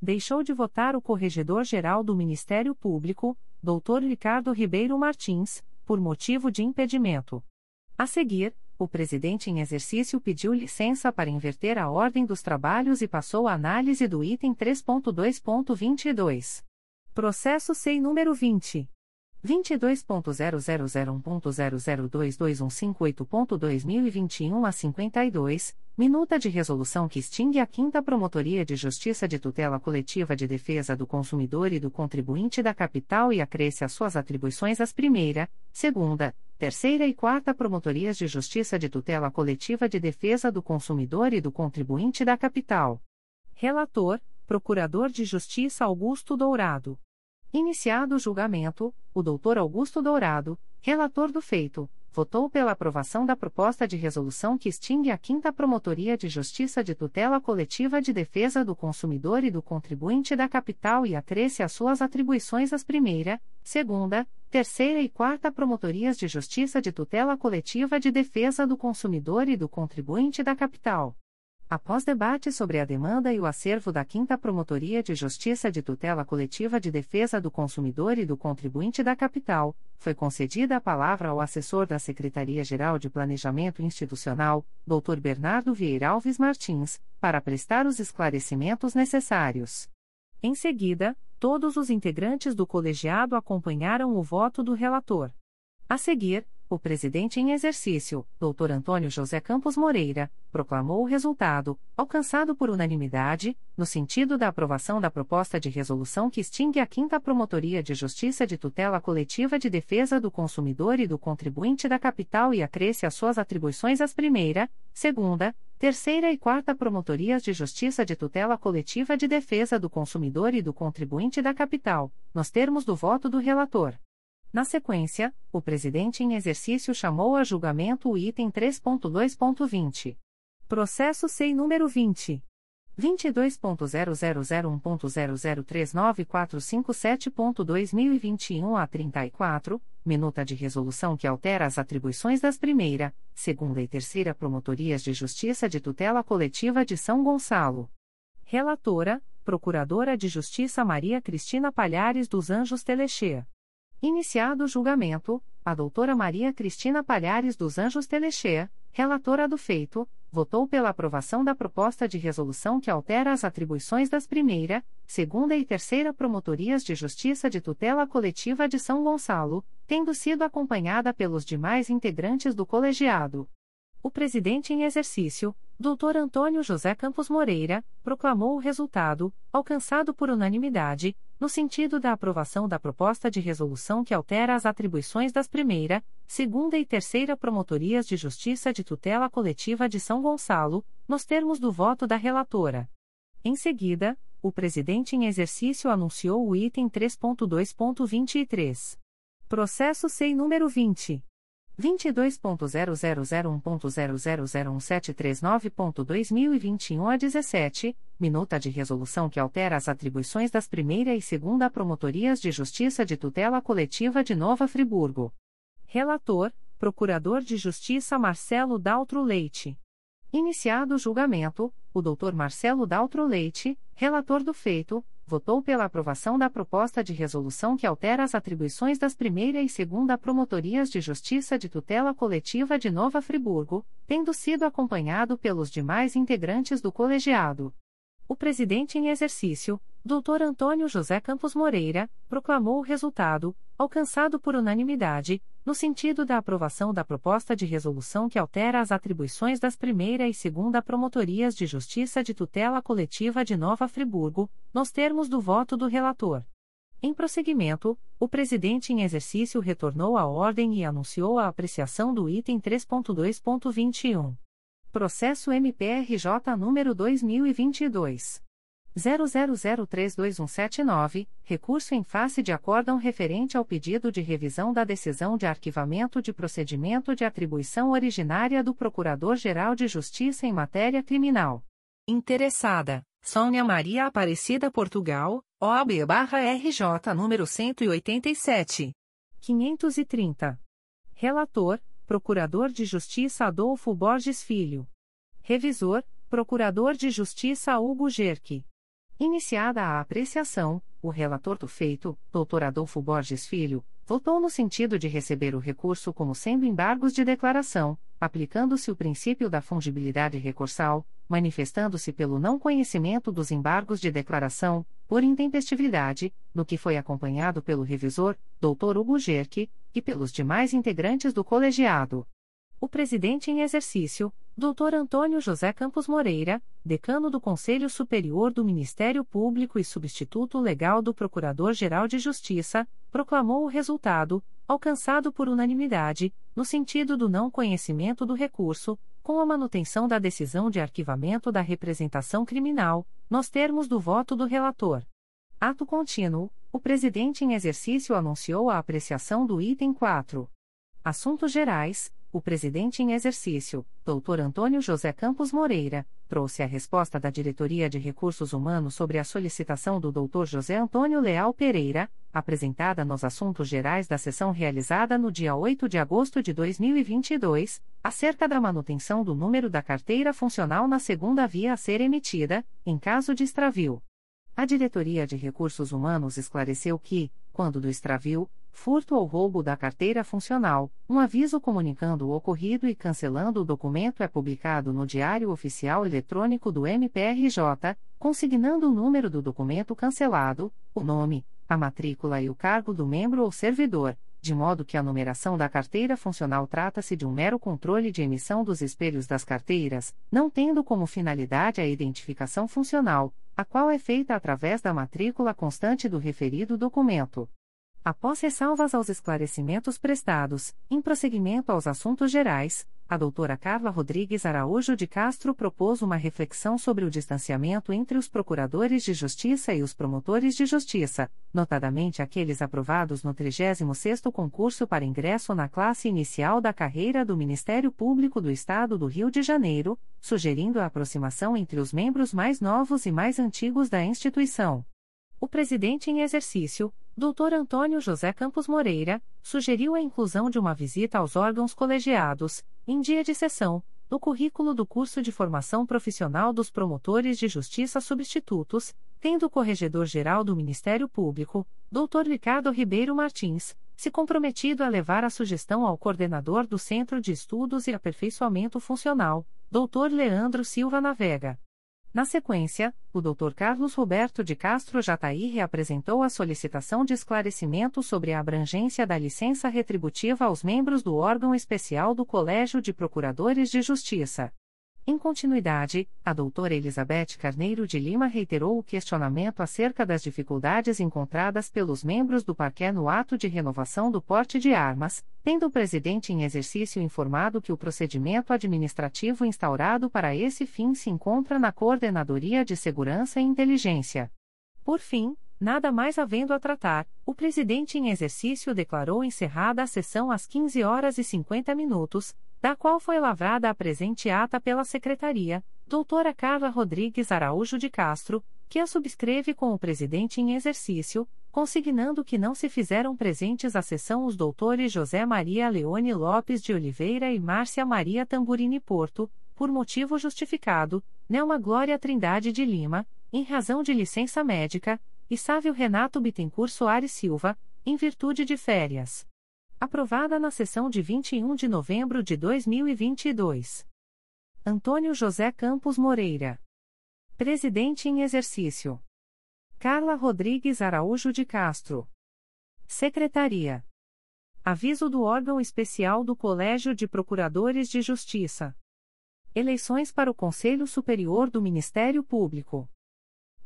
Deixou de votar o Corregedor-Geral do Ministério Público, Dr. Ricardo Ribeiro Martins, por motivo de impedimento. A seguir, o presidente em exercício pediu licença para inverter a ordem dos trabalhos e passou a análise do item 3.2.22. Processo SEI número 20. 22.0001.0022158.2021 a 52, minuta de resolução que extingue a 5 Promotoria de Justiça de Tutela Coletiva de Defesa do Consumidor e do Contribuinte da Capital e acresce as suas atribuições às primeira, segunda, terceira e quarta Promotorias de Justiça de Tutela Coletiva de Defesa do Consumidor e do Contribuinte da Capital. Relator, Procurador de Justiça Augusto Dourado. Iniciado o julgamento, o Dr. Augusto Dourado, relator do feito, votou pela aprovação da proposta de resolução que extingue a 5 Promotoria de Justiça de Tutela Coletiva de Defesa do Consumidor e do Contribuinte da Capital e acresce as suas atribuições às primeira, segunda, terceira e quarta Promotorias de Justiça de Tutela Coletiva de Defesa do Consumidor e do Contribuinte da Capital. Após debate sobre a demanda e o acervo da 5 Promotoria de Justiça de Tutela Coletiva de Defesa do Consumidor e do Contribuinte da Capital, foi concedida a palavra ao assessor da Secretaria-Geral de Planejamento Institucional, Dr. Bernardo Vieira Alves Martins, para prestar os esclarecimentos necessários. Em seguida, todos os integrantes do colegiado acompanharam o voto do relator. A seguir, o presidente em exercício, Dr. Antônio José Campos Moreira, proclamou o resultado, alcançado por unanimidade, no sentido da aprovação da proposta de resolução que extingue a 5 Promotoria de Justiça de Tutela Coletiva de Defesa do Consumidor e do Contribuinte da Capital e acresce as suas atribuições às primeira, segunda, terceira e quarta Promotorias de Justiça de Tutela Coletiva de Defesa do Consumidor e do Contribuinte da Capital, nos termos do voto do relator. Na sequência, o presidente em exercício chamou a julgamento o item 3.2.20. Processo SEI número 20. 22.0001.0039457.2021 a 34, minuta de resolução que altera as atribuições das primeira, segunda e terceira Promotorias de Justiça de Tutela Coletiva de São Gonçalo. Relatora, Procuradora de Justiça Maria Cristina Palhares dos Anjos Telexê. Iniciado o julgamento, a doutora Maria Cristina Palhares dos Anjos Telexê, relatora do feito, votou pela aprovação da proposta de resolução que altera as atribuições das primeira, segunda e terceira Promotorias de Justiça de Tutela Coletiva de São Gonçalo, tendo sido acompanhada pelos demais integrantes do colegiado. O presidente em exercício, Dr. Antônio José Campos Moreira, proclamou o resultado, alcançado por unanimidade, no sentido da aprovação da proposta de resolução que altera as atribuições das primeira, segunda e terceira Promotorias de Justiça de Tutela Coletiva de São Gonçalo, nos termos do voto da relatora. Em seguida, o presidente em exercício anunciou o item 3.2.23. Processo SEI número 20. 22.0001.0001739.2021 a 17, minuta de resolução que altera as atribuições das primeira e segunda Promotorias de Justiça de Tutela Coletiva de Nova Friburgo. Relator, Procurador de Justiça Marcelo Daltro Leite. Iniciado o julgamento, o Dr. Marcelo Daltro Leite, relator do feito, votou pela aprovação da proposta de resolução que altera as atribuições das primeira e segunda Promotorias de Justiça de Tutela Coletiva de Nova Friburgo, tendo sido acompanhado pelos demais integrantes do colegiado. O presidente em exercício, Dr. Antônio José Campos Moreira, proclamou o resultado, alcançado por unanimidade, no sentido da aprovação da proposta de resolução que altera as atribuições das primeira e segunda Promotorias de Justiça de Tutela Coletiva de Nova Friburgo, nos termos do voto do relator. Em prosseguimento, o presidente em exercício retornou à ordem e anunciou a apreciação do item 3.2.21. Processo MPRJ número 2022 00032179, recurso em face de acórdão referente ao pedido de revisão da decisão de arquivamento de procedimento de atribuição originária do Procurador-Geral de Justiça em matéria criminal. Interessada, Sônia Maria Aparecida Portugal, OAB-RJ número 187. 530. Relator, Procurador de Justiça Adolfo Borges Filho. Revisor, Procurador de Justiça Hugo Gerque. Iniciada a apreciação, o relator do feito, Dr. Adolfo Borges Filho, votou no sentido de receber o recurso como sendo embargos de declaração, aplicando-se o princípio da fungibilidade recursal, manifestando-se pelo não conhecimento dos embargos de declaração, por intempestividade, no que foi acompanhado pelo revisor, Dr. Hugo Gerke, e pelos demais integrantes do colegiado. O presidente em exercício, Dr. Antônio José Campos Moreira, decano do Conselho Superior do Ministério Público e substituto legal do Procurador-Geral de Justiça, proclamou o resultado, alcançado por unanimidade, no sentido do não conhecimento do recurso, com a manutenção da decisão de arquivamento da representação criminal, nos termos do voto do relator. Ato contínuo, o presidente em exercício anunciou a apreciação do item 4. Assuntos Gerais, o presidente em exercício, Dr. Antônio José Campos Moreira, trouxe a resposta da Diretoria de Recursos Humanos sobre a solicitação do Dr. José Antônio Leal Pereira, apresentada nos assuntos gerais da sessão realizada no dia 8 de agosto de 2022, acerca da manutenção do número da carteira funcional na segunda via a ser emitida, em caso de extravio. A Diretoria de Recursos Humanos esclareceu que, quando do extravio, furto ou roubo da carteira funcional, um aviso comunicando o ocorrido e cancelando o documento é publicado no Diário Oficial Eletrônico do MPRJ, consignando o número do documento cancelado, o nome, a matrícula e o cargo do membro ou servidor, de modo que a numeração da carteira funcional trata-se de um mero controle de emissão dos espelhos das carteiras, não tendo como finalidade a identificação funcional, a qual é feita através da matrícula constante do referido documento. Após ressalvas aos esclarecimentos prestados, em prosseguimento aos assuntos gerais, a doutora Carla Rodrigues Araújo de Castro propôs uma reflexão sobre o distanciamento entre os procuradores de justiça e os promotores de justiça, notadamente aqueles aprovados no 36º concurso para ingresso na classe inicial da carreira do Ministério Público do Estado do Rio de Janeiro, sugerindo a aproximação entre os membros mais novos e mais antigos da instituição. O presidente em exercício, Dr. Antônio José Campos Moreira, sugeriu a inclusão de uma visita aos órgãos colegiados, em dia de sessão, no currículo do curso de formação profissional dos promotores de justiça substitutos, tendo o Corregedor-Geral do Ministério Público, Dr. Ricardo Ribeiro Martins, se comprometido a levar a sugestão ao coordenador do Centro de Estudos e Aperfeiçoamento Funcional, Dr. Leandro Silva Navega. Na sequência, o Dr. Carlos Roberto de Castro Jataí reapresentou a solicitação de esclarecimento sobre a abrangência da licença retributiva aos membros do órgão especial do Colégio de Procuradores de Justiça. Em continuidade, a doutora Elizabeth Carneiro de Lima reiterou o questionamento acerca das dificuldades encontradas pelos membros do parquet no ato de renovação do porte de armas, tendo o presidente em exercício informado que o procedimento administrativo instaurado para esse fim se encontra na Coordenadoria de Segurança e Inteligência. Por fim, nada mais havendo a tratar, o presidente em exercício declarou encerrada a sessão às 15 horas e 50 minutos da qual foi lavrada a presente ata pela Secretaria, doutora Carla Rodrigues Araújo de Castro, que a subscreve com o presidente em exercício, consignando que não se fizeram presentes à sessão os doutores José Maria Leone Lopes de Oliveira e Márcia Maria Tamburini Porto, por motivo justificado, Nelma Glória Trindade de Lima, em razão de licença médica, e Sávio Renato Bittencourt Soares Silva, em virtude de férias. Aprovada na sessão de 21 de novembro de 2022. Antônio José Campos Moreira. Presidente em exercício. Carla Rodrigues Araújo de Castro. Secretaria. Aviso do órgão especial do Colégio de Procuradores de Justiça. Eleições para o Conselho Superior do Ministério Público.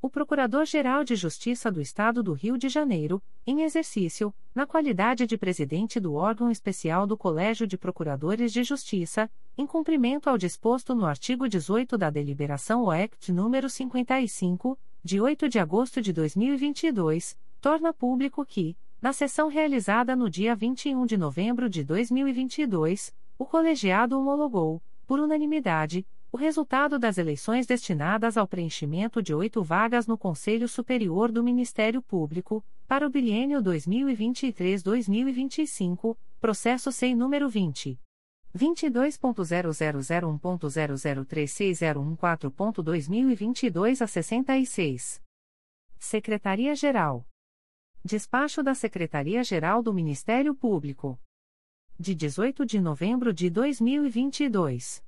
O Procurador-Geral de Justiça do Estado do Rio de Janeiro, em exercício, na qualidade de presidente do órgão especial do Colégio de Procuradores de Justiça, em cumprimento ao disposto no artigo 18 da Deliberação OECT número 55, de 8 de agosto de 2022, torna público que, na sessão realizada no dia 21 de novembro de 2022, o colegiado homologou, por unanimidade, o resultado das eleições destinadas ao preenchimento de oito vagas no Conselho Superior do Ministério Público, para o biênio 2023-2025, processo sem número 20. 22.0001.0036014.2022 a 66. Secretaria-Geral. Despacho da Secretaria-Geral do Ministério Público. De 18 de novembro de 2022.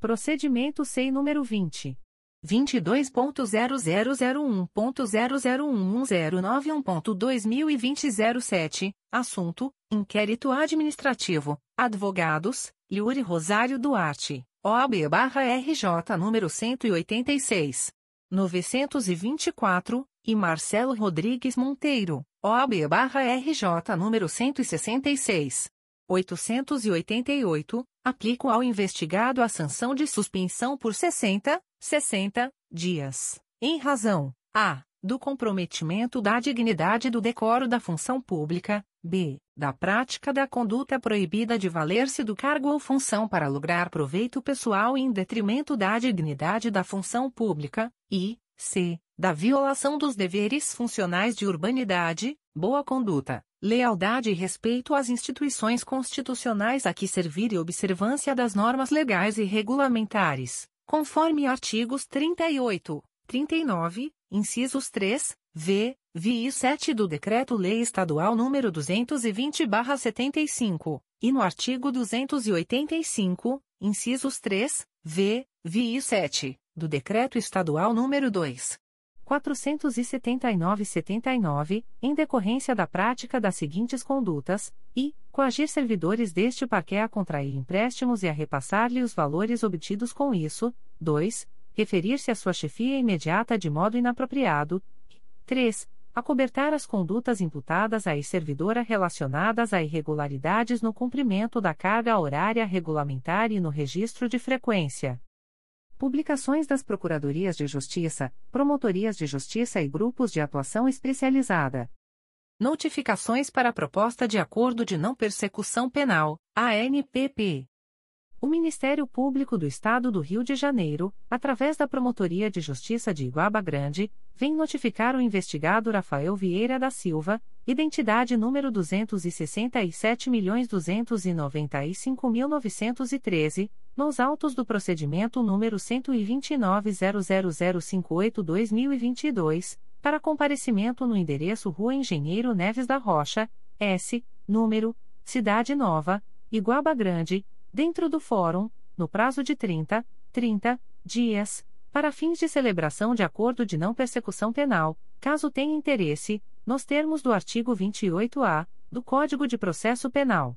Procedimento SEI número 20. 22.0001.0011091.2020 Assunto: Inquérito Administrativo. Advogados: Yuri Rosário Duarte, OAB-RJ número 186. 924, e Marcelo Rodrigues Monteiro, OAB-RJ número 166. 888, aplico ao investigado a sanção de suspensão por 60, 60 dias, em razão a. do comprometimento da dignidade do decoro da função pública, b. da prática da conduta proibida de valer-se do cargo ou função para lograr proveito pessoal em detrimento da dignidade da função pública, e c. da violação dos deveres funcionais de urbanidade, boa conduta lealdade e respeito às instituições constitucionais a que servir e observância das normas legais e regulamentares, conforme artigos 38, 39, incisos 3, v, vi e 7 do Decreto-Lei Estadual nº 220/75, e no artigo 285, incisos 3, v, vi e 7, do Decreto Estadual nº 2. 479-79, em decorrência da prática das seguintes condutas, e, coagir servidores deste parquet a contrair empréstimos e a repassar-lhe os valores obtidos com isso, 2. Referir-se à sua chefia imediata de modo inapropriado, 3. acobertar as condutas imputadas à servidora relacionadas a irregularidades no cumprimento da carga horária regulamentar e no registro de frequência. Publicações das Procuradorias de Justiça, Promotorias de Justiça e Grupos de Atuação Especializada. Notificações para a Proposta de Acordo de Não Persecução Penal, ANPP. O Ministério Público do Estado do Rio de Janeiro, através da Promotoria de Justiça de Iguaba Grande, vem notificar o investigado Rafael Vieira da Silva, identidade número 267.295.913, nos autos do procedimento número 129.00058-2022, para comparecimento no endereço Rua Engenheiro Neves da Rocha, S, número, Cidade Nova, Iguaba Grande, dentro do Fórum, no prazo de 30, 30 dias, para fins de celebração de acordo de não persecução penal, caso tenha interesse, nos termos do artigo 28-A do Código de Processo Penal.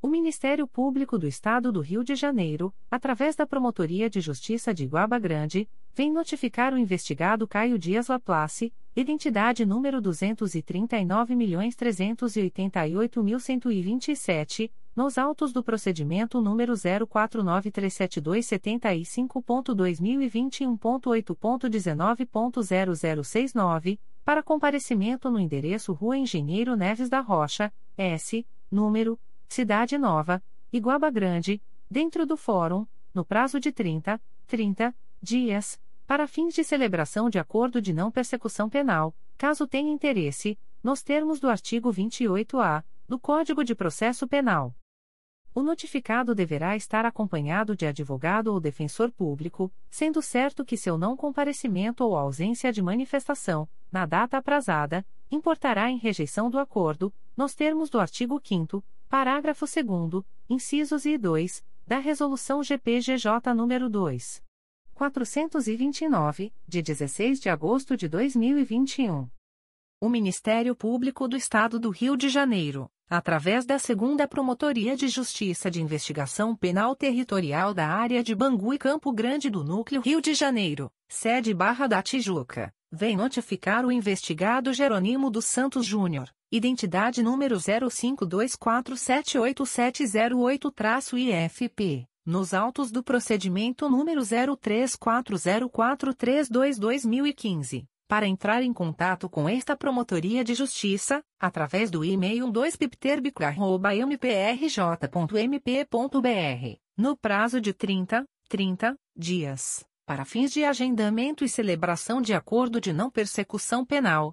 O Ministério Público do Estado do Rio de Janeiro, através da Promotoria de Justiça de Iguaba Grande, vem notificar o investigado Caio Dias Laplace, identidade número 239.388.127, nos autos do procedimento número 04937275.2021.8.19.0069, para comparecimento no endereço Rua Engenheiro Neves da Rocha, S, número, Cidade Nova, Iguaba Grande, dentro do Fórum, no prazo de 30, 30 dias, para fins de celebração de acordo de não persecução penal, caso tenha interesse, nos termos do artigo 28-A do Código de Processo Penal. O notificado deverá estar acompanhado de advogado ou defensor público, sendo certo que seu não comparecimento ou ausência de manifestação, na data aprazada, importará em rejeição do acordo, nos termos do artigo 5 parágrafo 2 incisos e 2, da Resolução GPGJ nº 2. 429, de 16 de agosto de 2021. O Ministério Público do Estado do Rio de Janeiro através da Segunda Promotoria de Justiça de Investigação Penal Territorial da Área de Bangu e Campo Grande do Núcleo Rio de Janeiro, sede Barra da Tijuca, vem notificar o investigado Jerônimo dos Santos Júnior, identidade número 0524787708-IFP, nos autos do procedimento número 03404322-2015 para entrar em contato com esta Promotoria de Justiça, através do e-mail 2pipterbic.mprj.mp.br, no prazo de 30, 30 dias, para fins de agendamento e celebração de acordo de não persecução penal,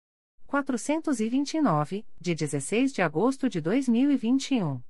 429, de 16 de agosto de 2021.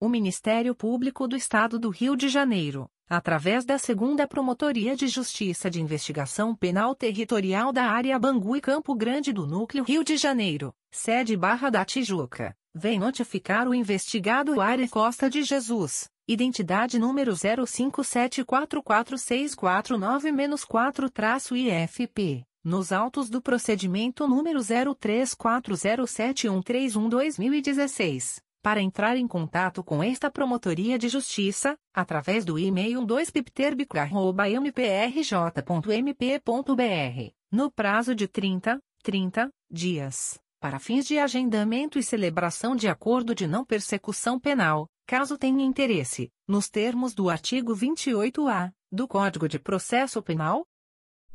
O Ministério Público do Estado do Rio de Janeiro através da Segunda Promotoria de Justiça de Investigação Penal Territorial da Área Bangu e Campo Grande do Núcleo Rio de Janeiro, sede Barra da Tijuca, vem notificar o investigado Ari Costa de Jesus, identidade número 05744649-4-IFP, nos autos do procedimento número 03407131-2016 para entrar em contato com esta Promotoria de Justiça, através do e-mail 2pipterbic.mprj.mp.br, no prazo de 30, 30 dias, para fins de agendamento e celebração de acordo de não persecução penal, caso tenha interesse, nos termos do artigo 28-A do Código de Processo Penal,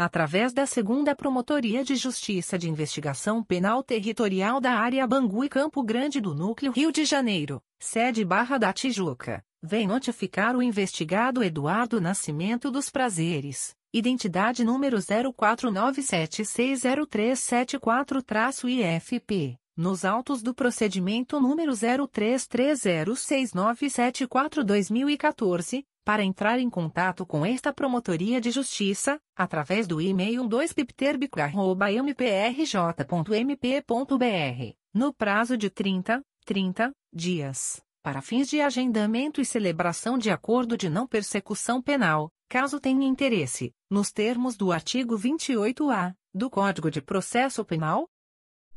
através da Segunda Promotoria de Justiça de Investigação Penal Territorial da Área Bangu e Campo Grande do Núcleo Rio de Janeiro, sede Barra da Tijuca, vem notificar o investigado Eduardo Nascimento dos Prazeres, identidade número 0497603774-IFP nos autos do procedimento número 03306974-2014, para entrar em contato com esta Promotoria de Justiça, através do e-mail 2pipterbic.mprj.mp.br, no prazo de 30, 30 dias, para fins de agendamento e celebração de acordo de não persecução penal, caso tenha interesse, nos termos do artigo 28-A do Código de Processo Penal,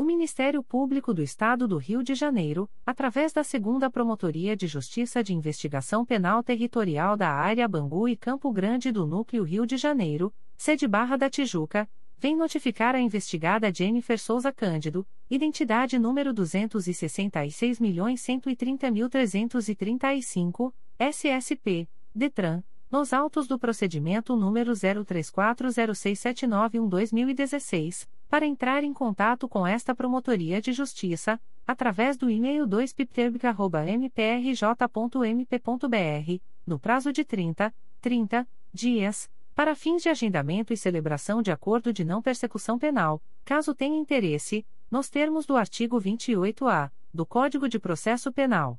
O Ministério Público do Estado do Rio de Janeiro, através da Segunda Promotoria de Justiça de Investigação Penal Territorial da Área Bangu e Campo Grande do Núcleo Rio de Janeiro, sede Barra da Tijuca, vem notificar a investigada Jennifer Souza Cândido, identidade número 266.130.335, SSP, DETRAN, nos autos do procedimento número 03406791-2016 para entrar em contato com esta Promotoria de Justiça, através do e-mail 2pipterbic.mprj.mp.br, no prazo de 30, 30 dias, para fins de agendamento e celebração de acordo de não persecução penal, caso tenha interesse, nos termos do artigo 28-A do Código de Processo Penal.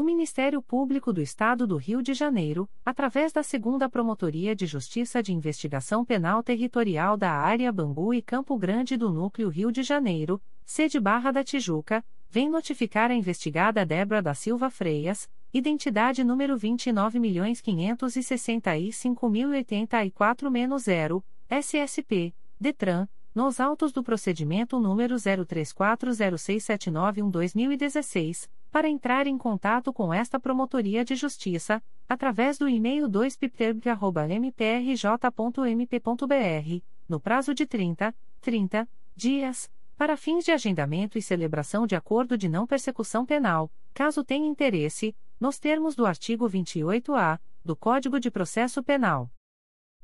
O Ministério Público do Estado do Rio de Janeiro, através da Segunda Promotoria de Justiça de Investigação Penal Territorial da Área Bangu e Campo Grande do Núcleo Rio de Janeiro, sede Barra da Tijuca, vem notificar a investigada Débora da Silva Freias, identidade número 29.565.084-0, SSP, DETRAN, nos autos do procedimento número 03406791-2016 para entrar em contato com esta Promotoria de Justiça, através do e-mail 2pipterb.mprj.mp.br, no prazo de 30, 30 dias, para fins de agendamento e celebração de acordo de não persecução penal, caso tenha interesse, nos termos do artigo 28-A do Código de Processo Penal.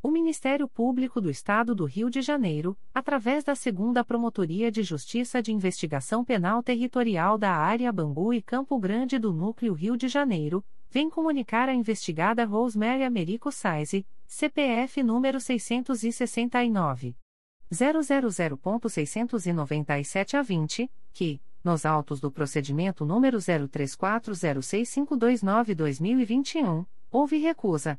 O Ministério Público do Estado do Rio de Janeiro, através da Segunda Promotoria de Justiça de Investigação Penal Territorial da Área Bangu e Campo Grande do Núcleo Rio de Janeiro, vem comunicar a investigada Rosemary Americo Saise, CPF número 669. 000.697 a 20, que, nos autos do procedimento número 03406529-2021, houve recusa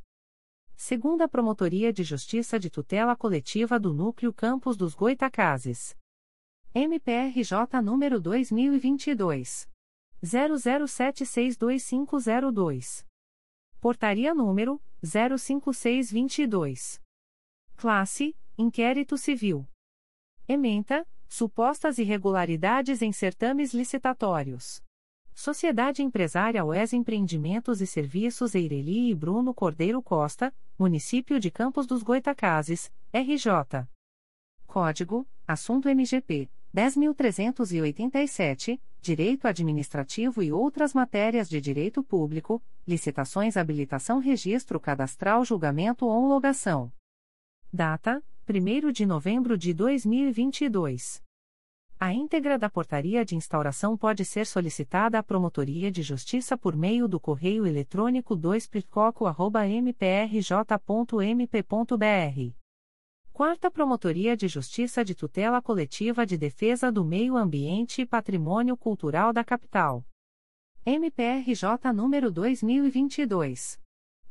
Segunda Promotoria de Justiça de Tutela Coletiva do Núcleo Campos dos Goitacazes. MPRJ número 2022 00762502. Portaria número 05622. Classe: Inquérito Civil. Ementa: Supostas irregularidades em certames licitatórios. Sociedade Empresária Oes Empreendimentos e Serviços Eireli e Bruno Cordeiro Costa, Município de Campos dos Goitacazes, RJ. Código: Assunto MGP 10.387, Direito Administrativo e outras matérias de direito público, licitações, habilitação, registro cadastral, julgamento homologação. Data: 1 de novembro de 2022. A íntegra da portaria de instauração pode ser solicitada à Promotoria de Justiça por meio do correio eletrônico 2picoco.mprj.mp.br. Quarta Promotoria de Justiça de Tutela Coletiva de Defesa do Meio Ambiente e Patrimônio Cultural da Capital. MPRJ número 2022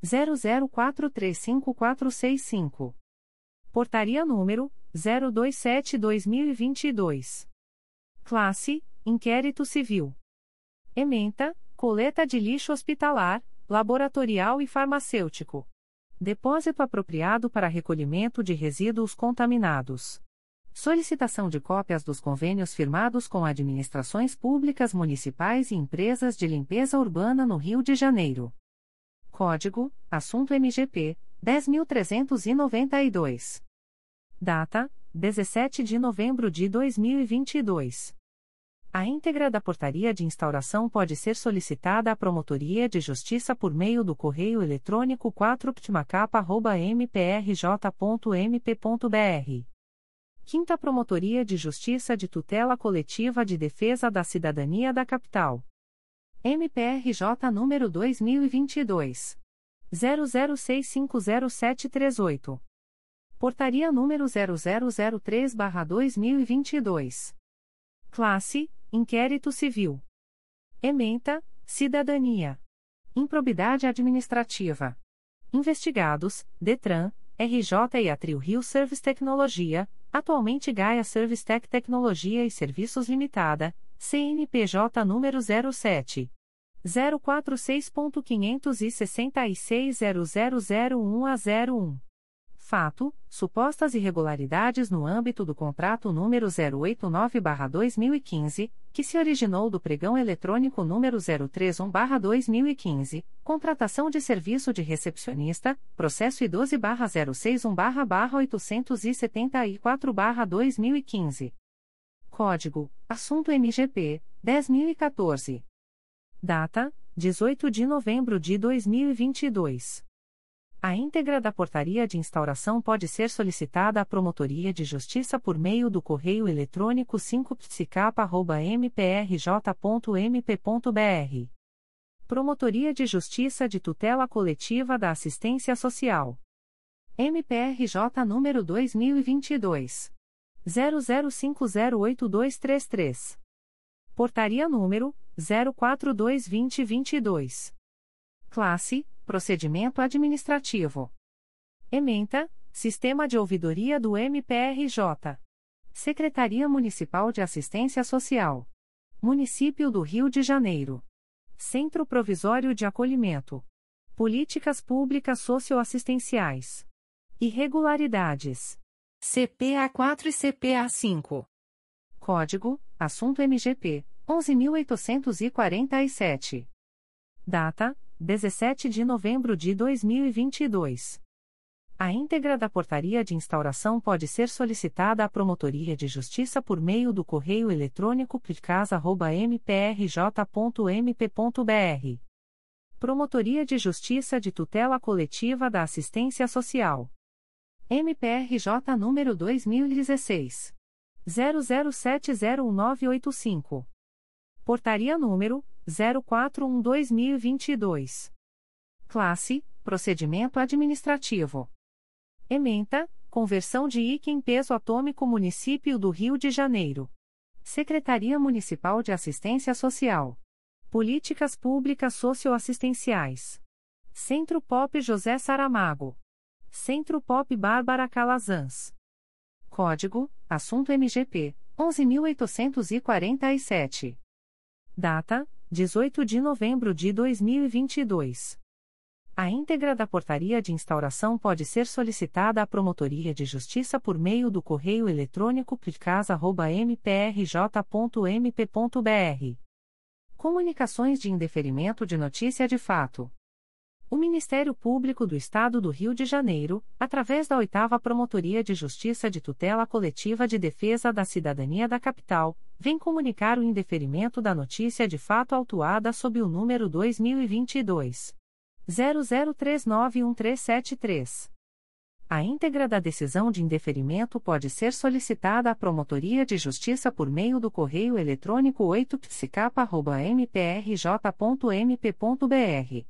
00435465. Portaria número 027/2022. Classe: Inquérito Civil. Ementa: Coleta de lixo hospitalar, laboratorial e farmacêutico. Depósito apropriado para recolhimento de resíduos contaminados. Solicitação de cópias dos convênios firmados com administrações públicas municipais e empresas de limpeza urbana no Rio de Janeiro. Código: Assunto MGP 10392. Data: 17 de novembro de 2022. A íntegra da portaria de instauração pode ser solicitada à Promotoria de Justiça por meio do correio eletrônico 4ptmacapa.mprj.mp.br. Quinta Promotoria de Justiça de Tutela Coletiva de Defesa da Cidadania da Capital. MPRJ número 2022. 00650738. Portaria número 0003-2022. Classe Inquérito Civil. Ementa, Cidadania. Improbidade Administrativa. Investigados, Detran, RJ e Atrio Rio Service Tecnologia, atualmente Gaia Service Tech Tecnologia e Serviços Limitada, CNPJ número 07. 046.566.00001 a 01. Fato: supostas irregularidades no âmbito do contrato número 089/2015, que se originou do pregão eletrônico número 031/2015, contratação de serviço de recepcionista, processo I12/061/874/2015. Código: Assunto MGP 10014. Data: 18 de novembro de 2022. A íntegra da portaria de instauração pode ser solicitada à Promotoria de Justiça por meio do correio eletrônico 5psicapa.mprj.mp.br. Promotoria de Justiça de Tutela Coletiva da Assistência Social. MPRJ número 2022. 00508233. Portaria número 0422022. Classe Procedimento Administrativo. Ementa, Sistema de Ouvidoria do MPRJ. Secretaria Municipal de Assistência Social. Município do Rio de Janeiro. Centro Provisório de Acolhimento. Políticas Públicas Socioassistenciais. Irregularidades. CPA 4 e CPA 5. Código: Assunto MGP 11847. Data: 17 de novembro de 2022. A íntegra da portaria de instauração pode ser solicitada à Promotoria de Justiça por meio do correio eletrônico picasa.mprj.mp.br. Promotoria de Justiça de Tutela Coletiva da Assistência Social. MPRJ número 2016. 00701985. Portaria número 041-2022. Classe: Procedimento Administrativo. Ementa: Conversão de IC em peso atômico Município do Rio de Janeiro. Secretaria Municipal de Assistência Social. Políticas Públicas Socioassistenciais. Centro Pop José Saramago. Centro Pop Bárbara Calazans. Código: Assunto MGP 11847. Data: 18 de novembro de 2022. A íntegra da portaria de instauração pode ser solicitada à Promotoria de Justiça por meio do correio eletrônico picasa.mprj.mp.br. Comunicações de indeferimento de notícia de fato. O Ministério Público do Estado do Rio de Janeiro, através da Oitava Promotoria de Justiça de Tutela Coletiva de Defesa da Cidadania da Capital, vem comunicar o indeferimento da notícia de fato autuada sob o número 2022 00391373. A íntegra da decisão de indeferimento pode ser solicitada à Promotoria de Justiça por meio do correio eletrônico 8psicapa.mprj.mp.br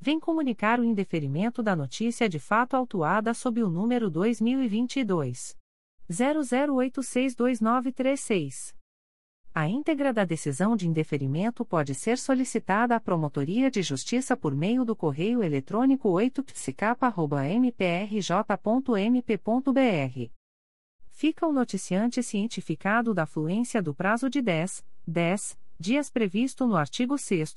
vem comunicar o indeferimento da notícia de fato autuada sob o número 2022 00862936. A íntegra da decisão de indeferimento pode ser solicitada à Promotoria de Justiça por meio do correio eletrônico 8psicapa.mprj.mp.br fica o noticiante cientificado da fluência do prazo de 10, 10 dias previsto no artigo 6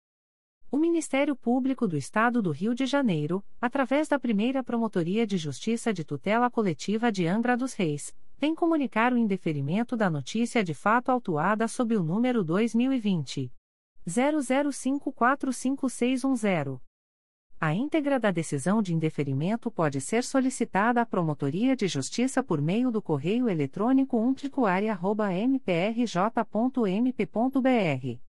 O Ministério Público do Estado do Rio de Janeiro, através da primeira Promotoria de Justiça de Tutela Coletiva de Angra dos Reis, vem comunicar o indeferimento da notícia de fato autuada sob o número 2020 00545610. A íntegra da decisão de indeferimento pode ser solicitada à Promotoria de Justiça por meio do correio eletrônico umplicoaria.mprj.mp.br.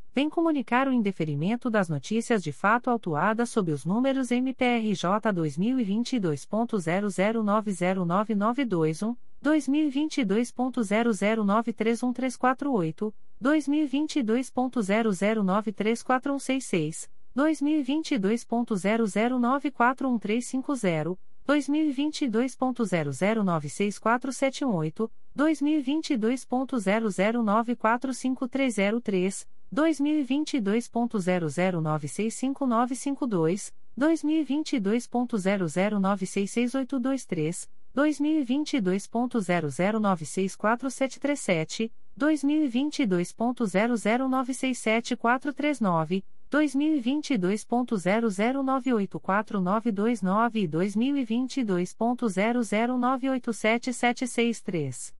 vem comunicar o indeferimento das notícias de fato autuadas sob os números MPRJ 2022.00909921, 2022.00931348, 2022.00934166, 2022.00941350, 2022.00964718, 2022.00945303, 2022.00965952, 2022.00966823, 2022.00964737, 2022.00967439, 2022.00984929 e 2022.00987763.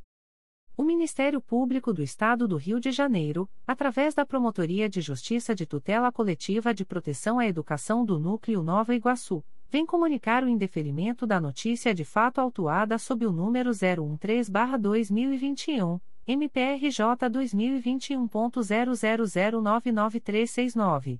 O Ministério Público do Estado do Rio de Janeiro, através da Promotoria de Justiça de Tutela Coletiva de Proteção à Educação do Núcleo Nova Iguaçu, vem comunicar o indeferimento da notícia de fato autuada sob o número 013-2021, MPRJ 2021.00099369.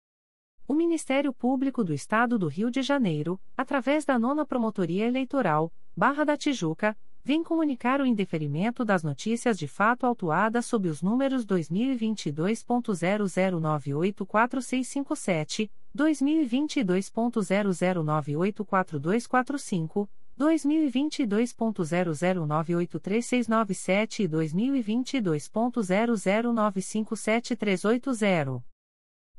O Ministério Público do Estado do Rio de Janeiro, através da Nona Promotoria Eleitoral, Barra da Tijuca, vem comunicar o indeferimento das notícias de fato autuadas sob os números 2022.00984657, 2022.00984245, 2022.00983697 e 2022.00957380.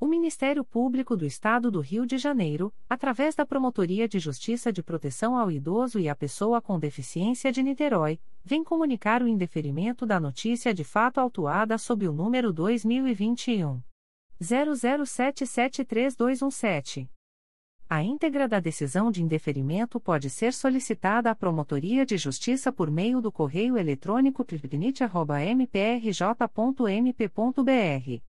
O Ministério Público do Estado do Rio de Janeiro, através da Promotoria de Justiça de Proteção ao Idoso e à Pessoa com Deficiência de Niterói, vem comunicar o indeferimento da notícia de fato autuada sob o número 2021 00773217. A íntegra da decisão de indeferimento pode ser solicitada à Promotoria de Justiça por meio do correio eletrônico pripnit.mprj.mp.br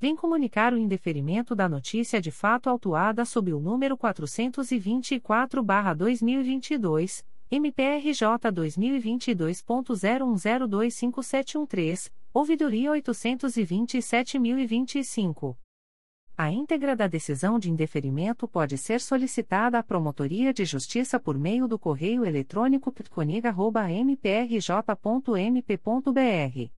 vem comunicar o indeferimento da notícia de fato autuada sob o número 424-2022, MPRJ 2022.01025713, ouvidoria 827.025. A íntegra da decisão de indeferimento pode ser solicitada à Promotoria de Justiça por meio do correio eletrônico pitconig.mprj.mp.br.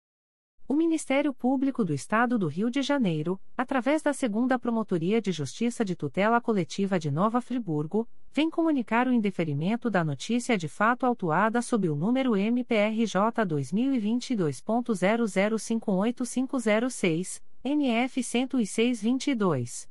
O Ministério Público do Estado do Rio de Janeiro, através da Segunda Promotoria de Justiça de Tutela Coletiva de Nova Friburgo, vem comunicar o indeferimento da notícia de fato autuada sob o número MPRJ 2022.00585506, NF 10622.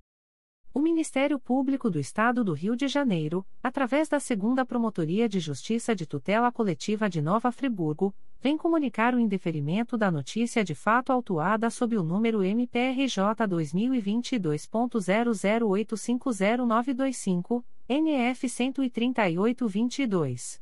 O Ministério Público do Estado do Rio de Janeiro, através da Segunda Promotoria de Justiça de Tutela Coletiva de Nova Friburgo, vem comunicar o indeferimento da notícia de fato autuada sob o número MPRJ 2022.00850925, NF 13822.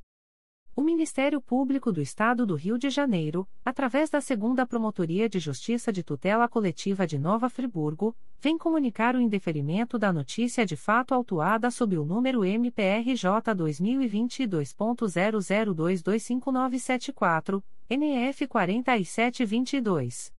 O Ministério Público do Estado do Rio de Janeiro, através da Segunda Promotoria de Justiça de Tutela Coletiva de Nova Friburgo, vem comunicar o indeferimento da notícia de fato autuada sob o número MPRJ 2022.00225974, NF 4722.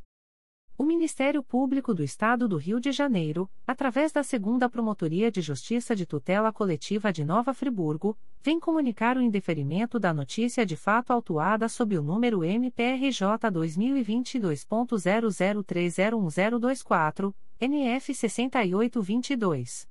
O Ministério Público do Estado do Rio de Janeiro, através da Segunda Promotoria de Justiça de Tutela Coletiva de Nova Friburgo, vem comunicar o indeferimento da notícia de fato autuada sob o número MPRJ 2022.00301024, NF 6822.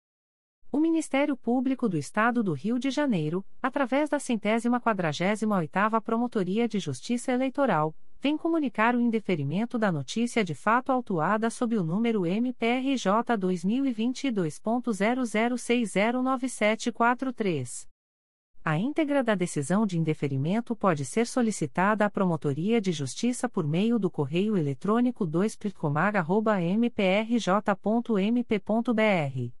O Ministério Público do Estado do Rio de Janeiro, através da centésima quadragésima oitava Promotoria de Justiça Eleitoral, vem comunicar o indeferimento da notícia de fato autuada sob o número MPRJ 2022.00609743. A íntegra da decisão de indeferimento pode ser solicitada à Promotoria de Justiça por meio do correio eletrônico 2picomag.mprj.mp.br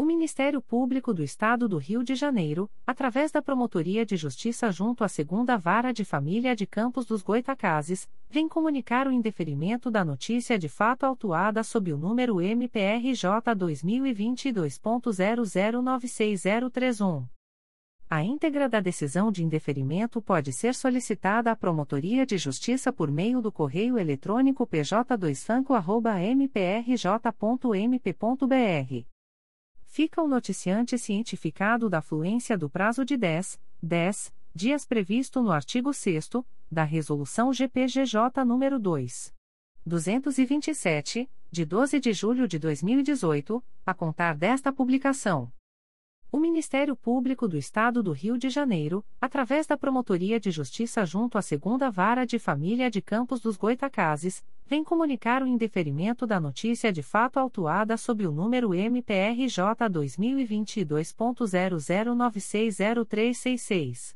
O Ministério Público do Estado do Rio de Janeiro, através da Promotoria de Justiça junto à Segunda Vara de Família de Campos dos Goitacazes, vem comunicar o indeferimento da notícia de fato autuada sob o número MPRJ 2022.00966031. A íntegra da decisão de indeferimento pode ser solicitada à Promotoria de Justiça por meio do correio eletrônico pj2fanco.mprj.mp.br fica o noticiante cientificado da fluência do prazo de 10, 10 dias previsto no artigo 6 da Resolução GPGJ nº 2. 227, de 12 de julho de 2018, a contar desta publicação. O Ministério Público do Estado do Rio de Janeiro, através da Promotoria de Justiça junto à Segunda Vara de Família de Campos dos Goitacazes, vem comunicar o indeferimento da notícia de fato autuada sob o número MPRJ 2022.00960366.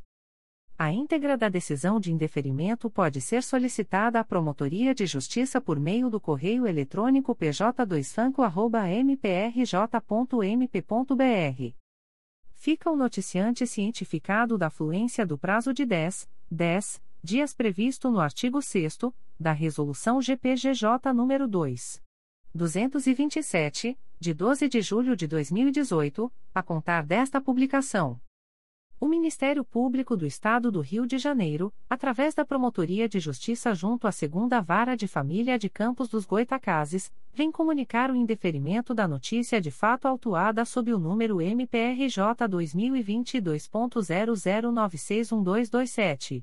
A íntegra da decisão de indeferimento pode ser solicitada à Promotoria de Justiça por meio do correio eletrônico pj2fanco.mprj.mp.br fica o noticiante cientificado da fluência do prazo de 10, 10 dias previsto no artigo 6 da Resolução GPGJ nº 2. 227, de 12 de julho de 2018, a contar desta publicação. O Ministério Público do Estado do Rio de Janeiro, através da Promotoria de Justiça junto à Segunda Vara de Família de Campos dos Goitacazes, vem comunicar o indeferimento da notícia de fato autuada sob o número MPRJ 2022.00961227.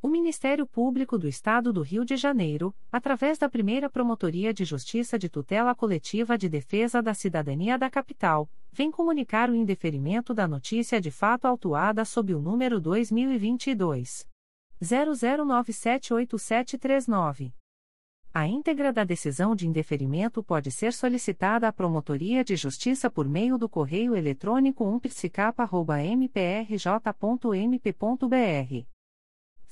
O Ministério Público do Estado do Rio de Janeiro, através da primeira Promotoria de Justiça de Tutela Coletiva de Defesa da Cidadania da Capital, vem comunicar o indeferimento da notícia de fato autuada sob o número 2022. 00978739. A íntegra da decisão de indeferimento pode ser solicitada à Promotoria de Justiça por meio do correio eletrônico umpsicapa.mprj.mp.br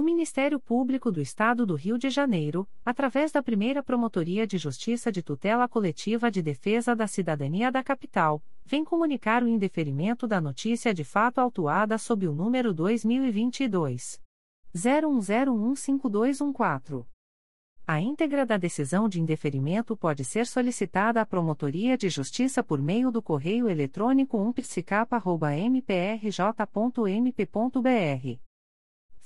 O Ministério Público do Estado do Rio de Janeiro, através da primeira Promotoria de Justiça de Tutela Coletiva de Defesa da Cidadania da Capital, vem comunicar o indeferimento da notícia de fato autuada sob o número 2022. 01015214. A íntegra da decisão de indeferimento pode ser solicitada à Promotoria de Justiça por meio do correio eletrônico umpsicapa.mprj.mp.br.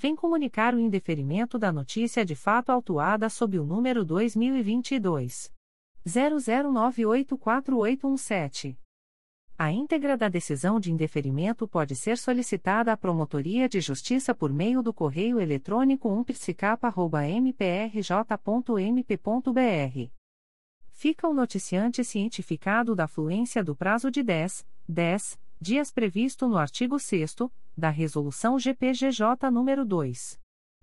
vem comunicar o indeferimento da notícia de fato autuada sob o número 2022. 00984817. A íntegra da decisão de indeferimento pode ser solicitada à Promotoria de Justiça por meio do correio eletrônico umpsicapa.mprj.mp.br. Fica o noticiante cientificado da fluência do prazo de 10, 10 dias previsto no artigo 6 da Resolução GPGJ nº 2.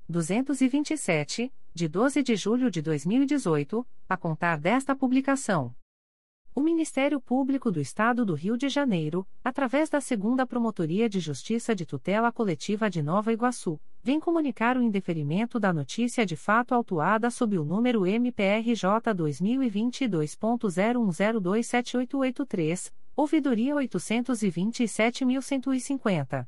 227, de 12 de julho de 2018, a contar desta publicação. O Ministério Público do Estado do Rio de Janeiro, através da Segunda Promotoria de Justiça de Tutela Coletiva de Nova Iguaçu, vem comunicar o indeferimento da notícia de fato autuada sob o número MPRJ 2022.01027883, ouvidoria 827.150.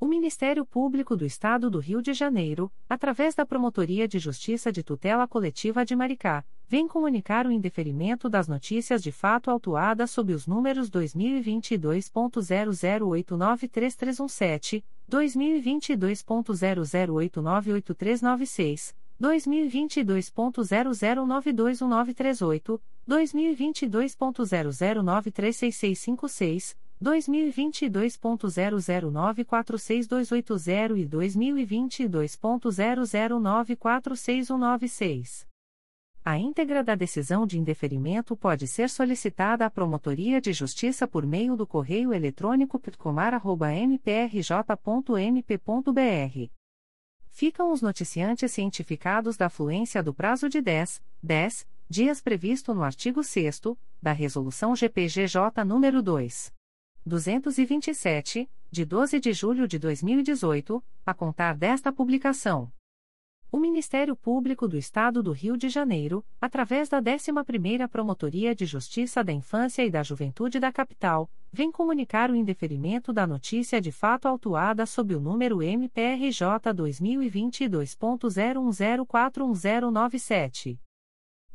O Ministério Público do Estado do Rio de Janeiro, através da Promotoria de Justiça de Tutela Coletiva de Maricá, vem comunicar o indeferimento das notícias de fato autuadas sob os números 2022.00893317, 2022.00898396, 2022.00921938, 2022.00936656, 2022.00946280 e 2022.00946196. A íntegra da decisão de indeferimento pode ser solicitada à Promotoria de Justiça por meio do correio eletrônico pitcomar.mprj.mp.br. Ficam os noticiantes cientificados da fluência do prazo de 10, 10 dias previsto no artigo 6 da Resolução GPGJ nº 2. 227, de 12 de julho de 2018, a contar desta publicação. O Ministério Público do Estado do Rio de Janeiro, através da 11ª Promotoria de Justiça da Infância e da Juventude da Capital, vem comunicar o indeferimento da notícia de fato autuada sob o número MPRJ 2022.01041097.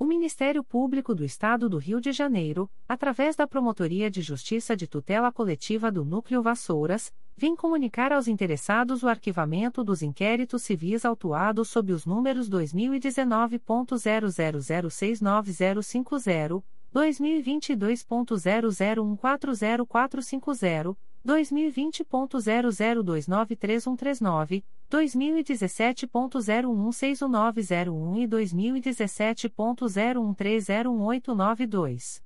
O Ministério Público do Estado do Rio de Janeiro, através da Promotoria de Justiça de Tutela Coletiva do Núcleo Vassouras, vem comunicar aos interessados o arquivamento dos inquéritos civis autuados sob os números 2019.00069050, 2022.00140450, 2020.00293139, 2017.0161901 e 2017.013018992.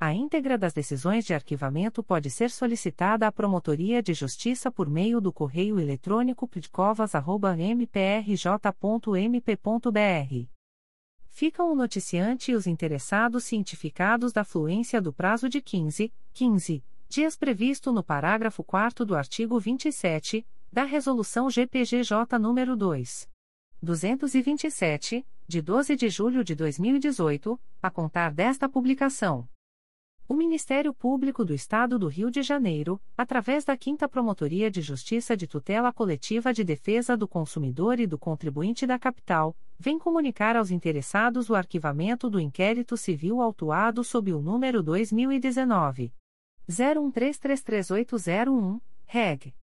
A íntegra das decisões de arquivamento pode ser solicitada à Promotoria de Justiça por meio do correio eletrônico pitcovas.mprj.mp.br. Ficam o noticiante e os interessados cientificados da fluência do prazo de 15, 15 dias previsto no parágrafo 4 do artigo 27 da Resolução GPGJ nº 2. 227, de 12 de julho de 2018, a contar desta publicação. O Ministério Público do Estado do Rio de Janeiro, através da 5 Promotoria de Justiça de Tutela Coletiva de Defesa do Consumidor e do Contribuinte da Capital, vem comunicar aos interessados o arquivamento do inquérito civil autuado sob o número 2019 01333801, reg.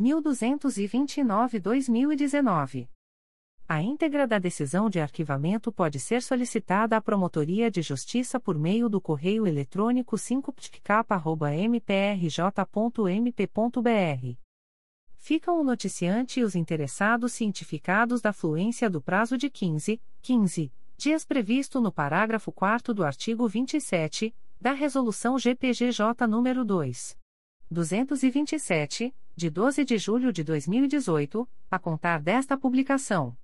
1229-2019. A íntegra da decisão de arquivamento pode ser solicitada à Promotoria de Justiça por meio do correio eletrônico 5ptcap.mprj.mp.br. Ficam o noticiante e os interessados cientificados da fluência do prazo de 15, 15 dias previsto no parágrafo 4 do artigo 27 da Resolução GPGJ nº 2. 227, de 12 de julho de 2018, a contar desta publicação.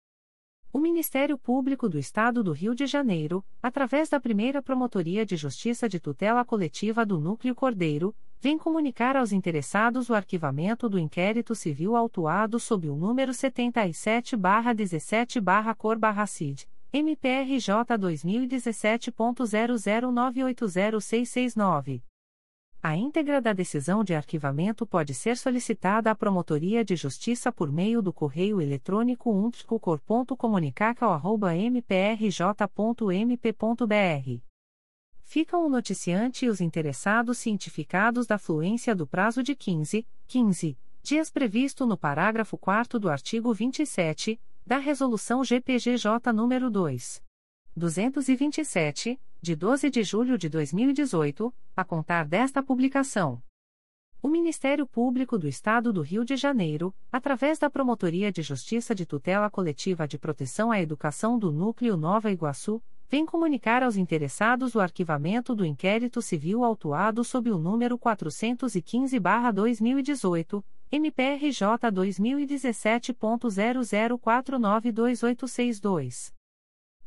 O Ministério Público do Estado do Rio de Janeiro, através da primeira Promotoria de Justiça de Tutela Coletiva do Núcleo Cordeiro, vem comunicar aos interessados o arquivamento do inquérito civil autuado sob o número 77-17-Cor-CID, MPRJ 2017.00980669. A íntegra da decisão de arquivamento pode ser solicitada à Promotoria de Justiça por meio do correio eletrônico umpticocor.comunicacal.mprj.mp.br. Ficam o noticiante e os interessados cientificados da fluência do prazo de 15, 15 dias previsto no parágrafo 4 do artigo 27 da Resolução GPGJ nº 2. 227, de 12 de julho de 2018, a contar desta publicação. O Ministério Público do Estado do Rio de Janeiro, através da Promotoria de Justiça de Tutela Coletiva de Proteção à Educação do Núcleo Nova Iguaçu, vem comunicar aos interessados o arquivamento do inquérito civil autuado sob o número 415-2018, MPRJ 2017.00492862.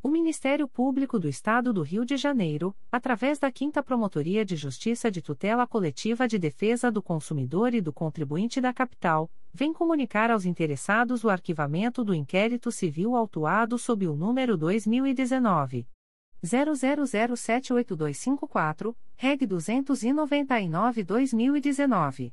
O Ministério Público do Estado do Rio de Janeiro, através da 5 Promotoria de Justiça de Tutela Coletiva de Defesa do Consumidor e do Contribuinte da Capital, vem comunicar aos interessados o arquivamento do inquérito civil autuado sob o número 2019 00078254, Reg 299-2019.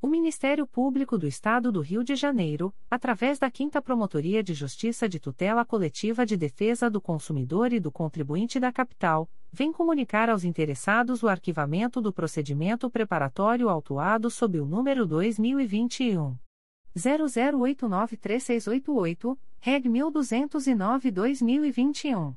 O Ministério Público do Estado do Rio de Janeiro, através da 5 Promotoria de Justiça de Tutela Coletiva de Defesa do Consumidor e do Contribuinte da Capital, vem comunicar aos interessados o arquivamento do procedimento preparatório autuado sob o número 2021 00893688, Reg 1209-2021.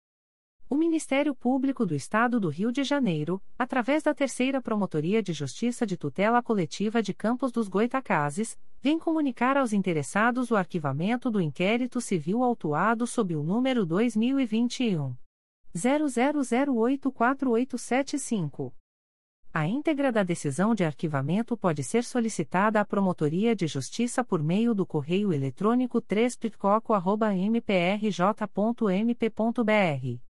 O Ministério Público do Estado do Rio de Janeiro, através da Terceira Promotoria de Justiça de Tutela Coletiva de Campos dos Goitacazes, vem comunicar aos interessados o arquivamento do inquérito civil autuado sob o número 2021 00084875. A íntegra da decisão de arquivamento pode ser solicitada à Promotoria de Justiça por meio do correio eletrônico 3 mprj.mp.br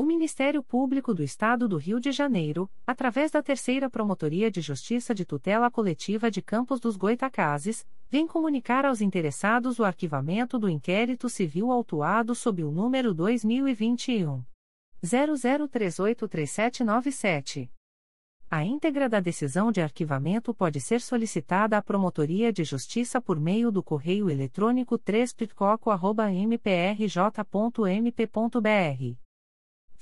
O Ministério Público do Estado do Rio de Janeiro, através da Terceira Promotoria de Justiça de Tutela Coletiva de Campos dos Goitacazes, vem comunicar aos interessados o arquivamento do inquérito civil autuado sob o número 2021 00383797. A íntegra da decisão de arquivamento pode ser solicitada à Promotoria de Justiça por meio do correio eletrônico 3 mprj.mp.br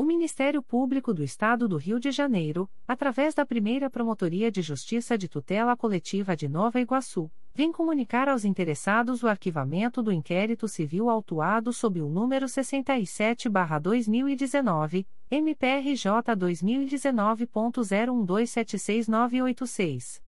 O Ministério Público do Estado do Rio de Janeiro, através da primeira Promotoria de Justiça de Tutela Coletiva de Nova Iguaçu, vem comunicar aos interessados o arquivamento do inquérito civil autuado sob o número 67-2019, MPRJ 2019.01276986.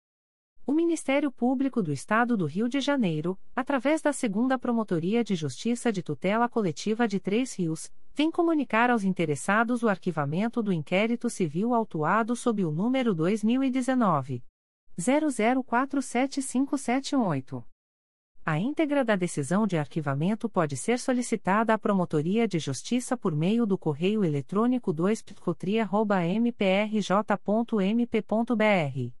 O Ministério Público do Estado do Rio de Janeiro, através da Segunda Promotoria de Justiça de Tutela Coletiva de Três Rios, vem comunicar aos interessados o arquivamento do inquérito civil autuado sob o número 2019 00475778. A íntegra da decisão de arquivamento pode ser solicitada à Promotoria de Justiça por meio do correio eletrônico 2 mprj.mp.br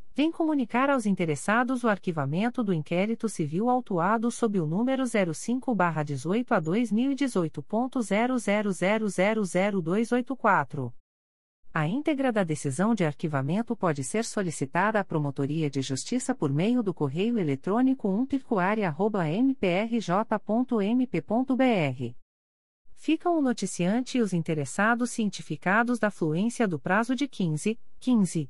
vem comunicar aos interessados o arquivamento do inquérito civil autuado sob o número 05-18 a 2018.00000284. A íntegra da decisão de arquivamento pode ser solicitada à Promotoria de Justiça por meio do correio eletrônico umpircoaria.mprj.mp.br. Ficam o noticiante e os interessados cientificados da fluência do prazo de 15, 15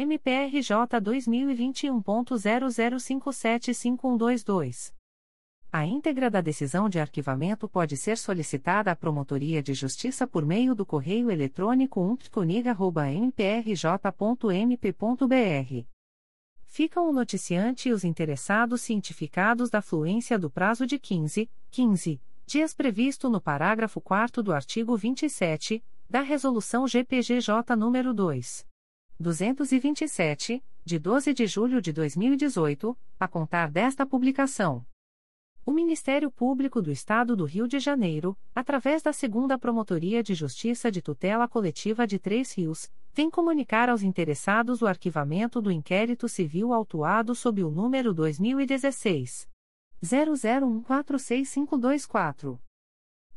MPRJ 2021.00575122. A íntegra da decisão de arquivamento pode ser solicitada à Promotoria de Justiça por meio do correio eletrônico umptconig.mprj.mp.br. Ficam o noticiante e os interessados cientificados da fluência do prazo de 15, 15 dias previsto no parágrafo 4 do artigo 27 da Resolução GPGJ nº 2. 227, de 12 de julho de 2018, a contar desta publicação. O Ministério Público do Estado do Rio de Janeiro, através da Segunda Promotoria de Justiça de Tutela Coletiva de Três Rios, vem comunicar aos interessados o arquivamento do inquérito civil autuado sob o número 2016 00146524.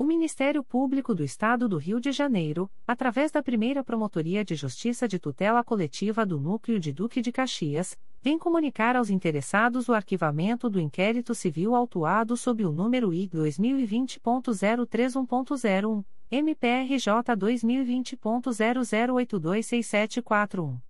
O Ministério Público do Estado do Rio de Janeiro, através da primeira Promotoria de Justiça de Tutela Coletiva do Núcleo de Duque de Caxias, vem comunicar aos interessados o arquivamento do inquérito civil autuado sob o número I 2020.031.01, MPRJ 2020.00826741.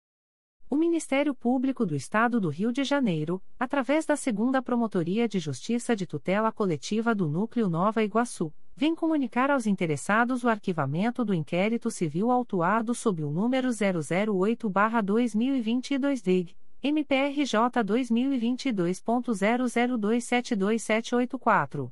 O Ministério Público do Estado do Rio de Janeiro, através da Segunda Promotoria de Justiça de Tutela Coletiva do Núcleo Nova Iguaçu, vem comunicar aos interessados o arquivamento do inquérito civil autuado sob o número 008-2022 DIG, MPRJ 2022.00272784.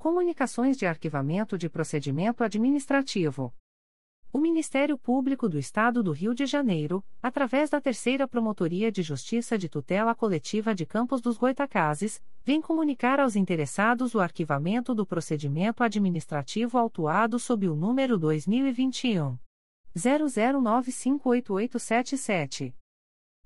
Comunicações de Arquivamento de Procedimento Administrativo. O Ministério Público do Estado do Rio de Janeiro, através da Terceira Promotoria de Justiça de Tutela Coletiva de Campos dos Goitacazes, vem comunicar aos interessados o arquivamento do procedimento administrativo autuado sob o número 2021 00958877.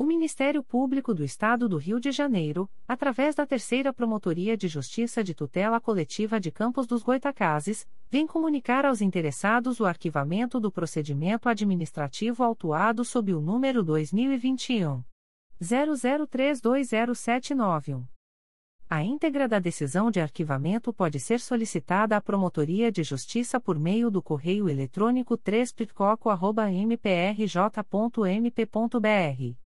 O Ministério Público do Estado do Rio de Janeiro, através da Terceira Promotoria de Justiça de Tutela Coletiva de Campos dos Goitacazes, vem comunicar aos interessados o arquivamento do procedimento administrativo autuado sob o número 2021 00320791. A íntegra da decisão de arquivamento pode ser solicitada à Promotoria de Justiça por meio do correio eletrônico 3 mprj.mp.br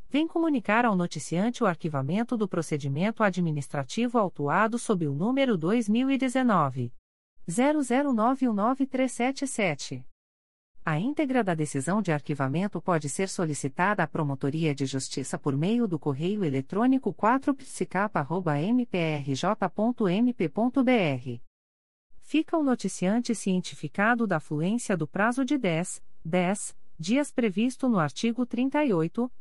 vem comunicar ao noticiante o arquivamento do procedimento administrativo autuado sob o número 2019 00919377. A íntegra da decisão de arquivamento pode ser solicitada à Promotoria de Justiça por meio do correio eletrônico 4psicapa.mprj.mp.br. Fica o noticiante cientificado da fluência do prazo de 10, 10 dias previsto no artigo 38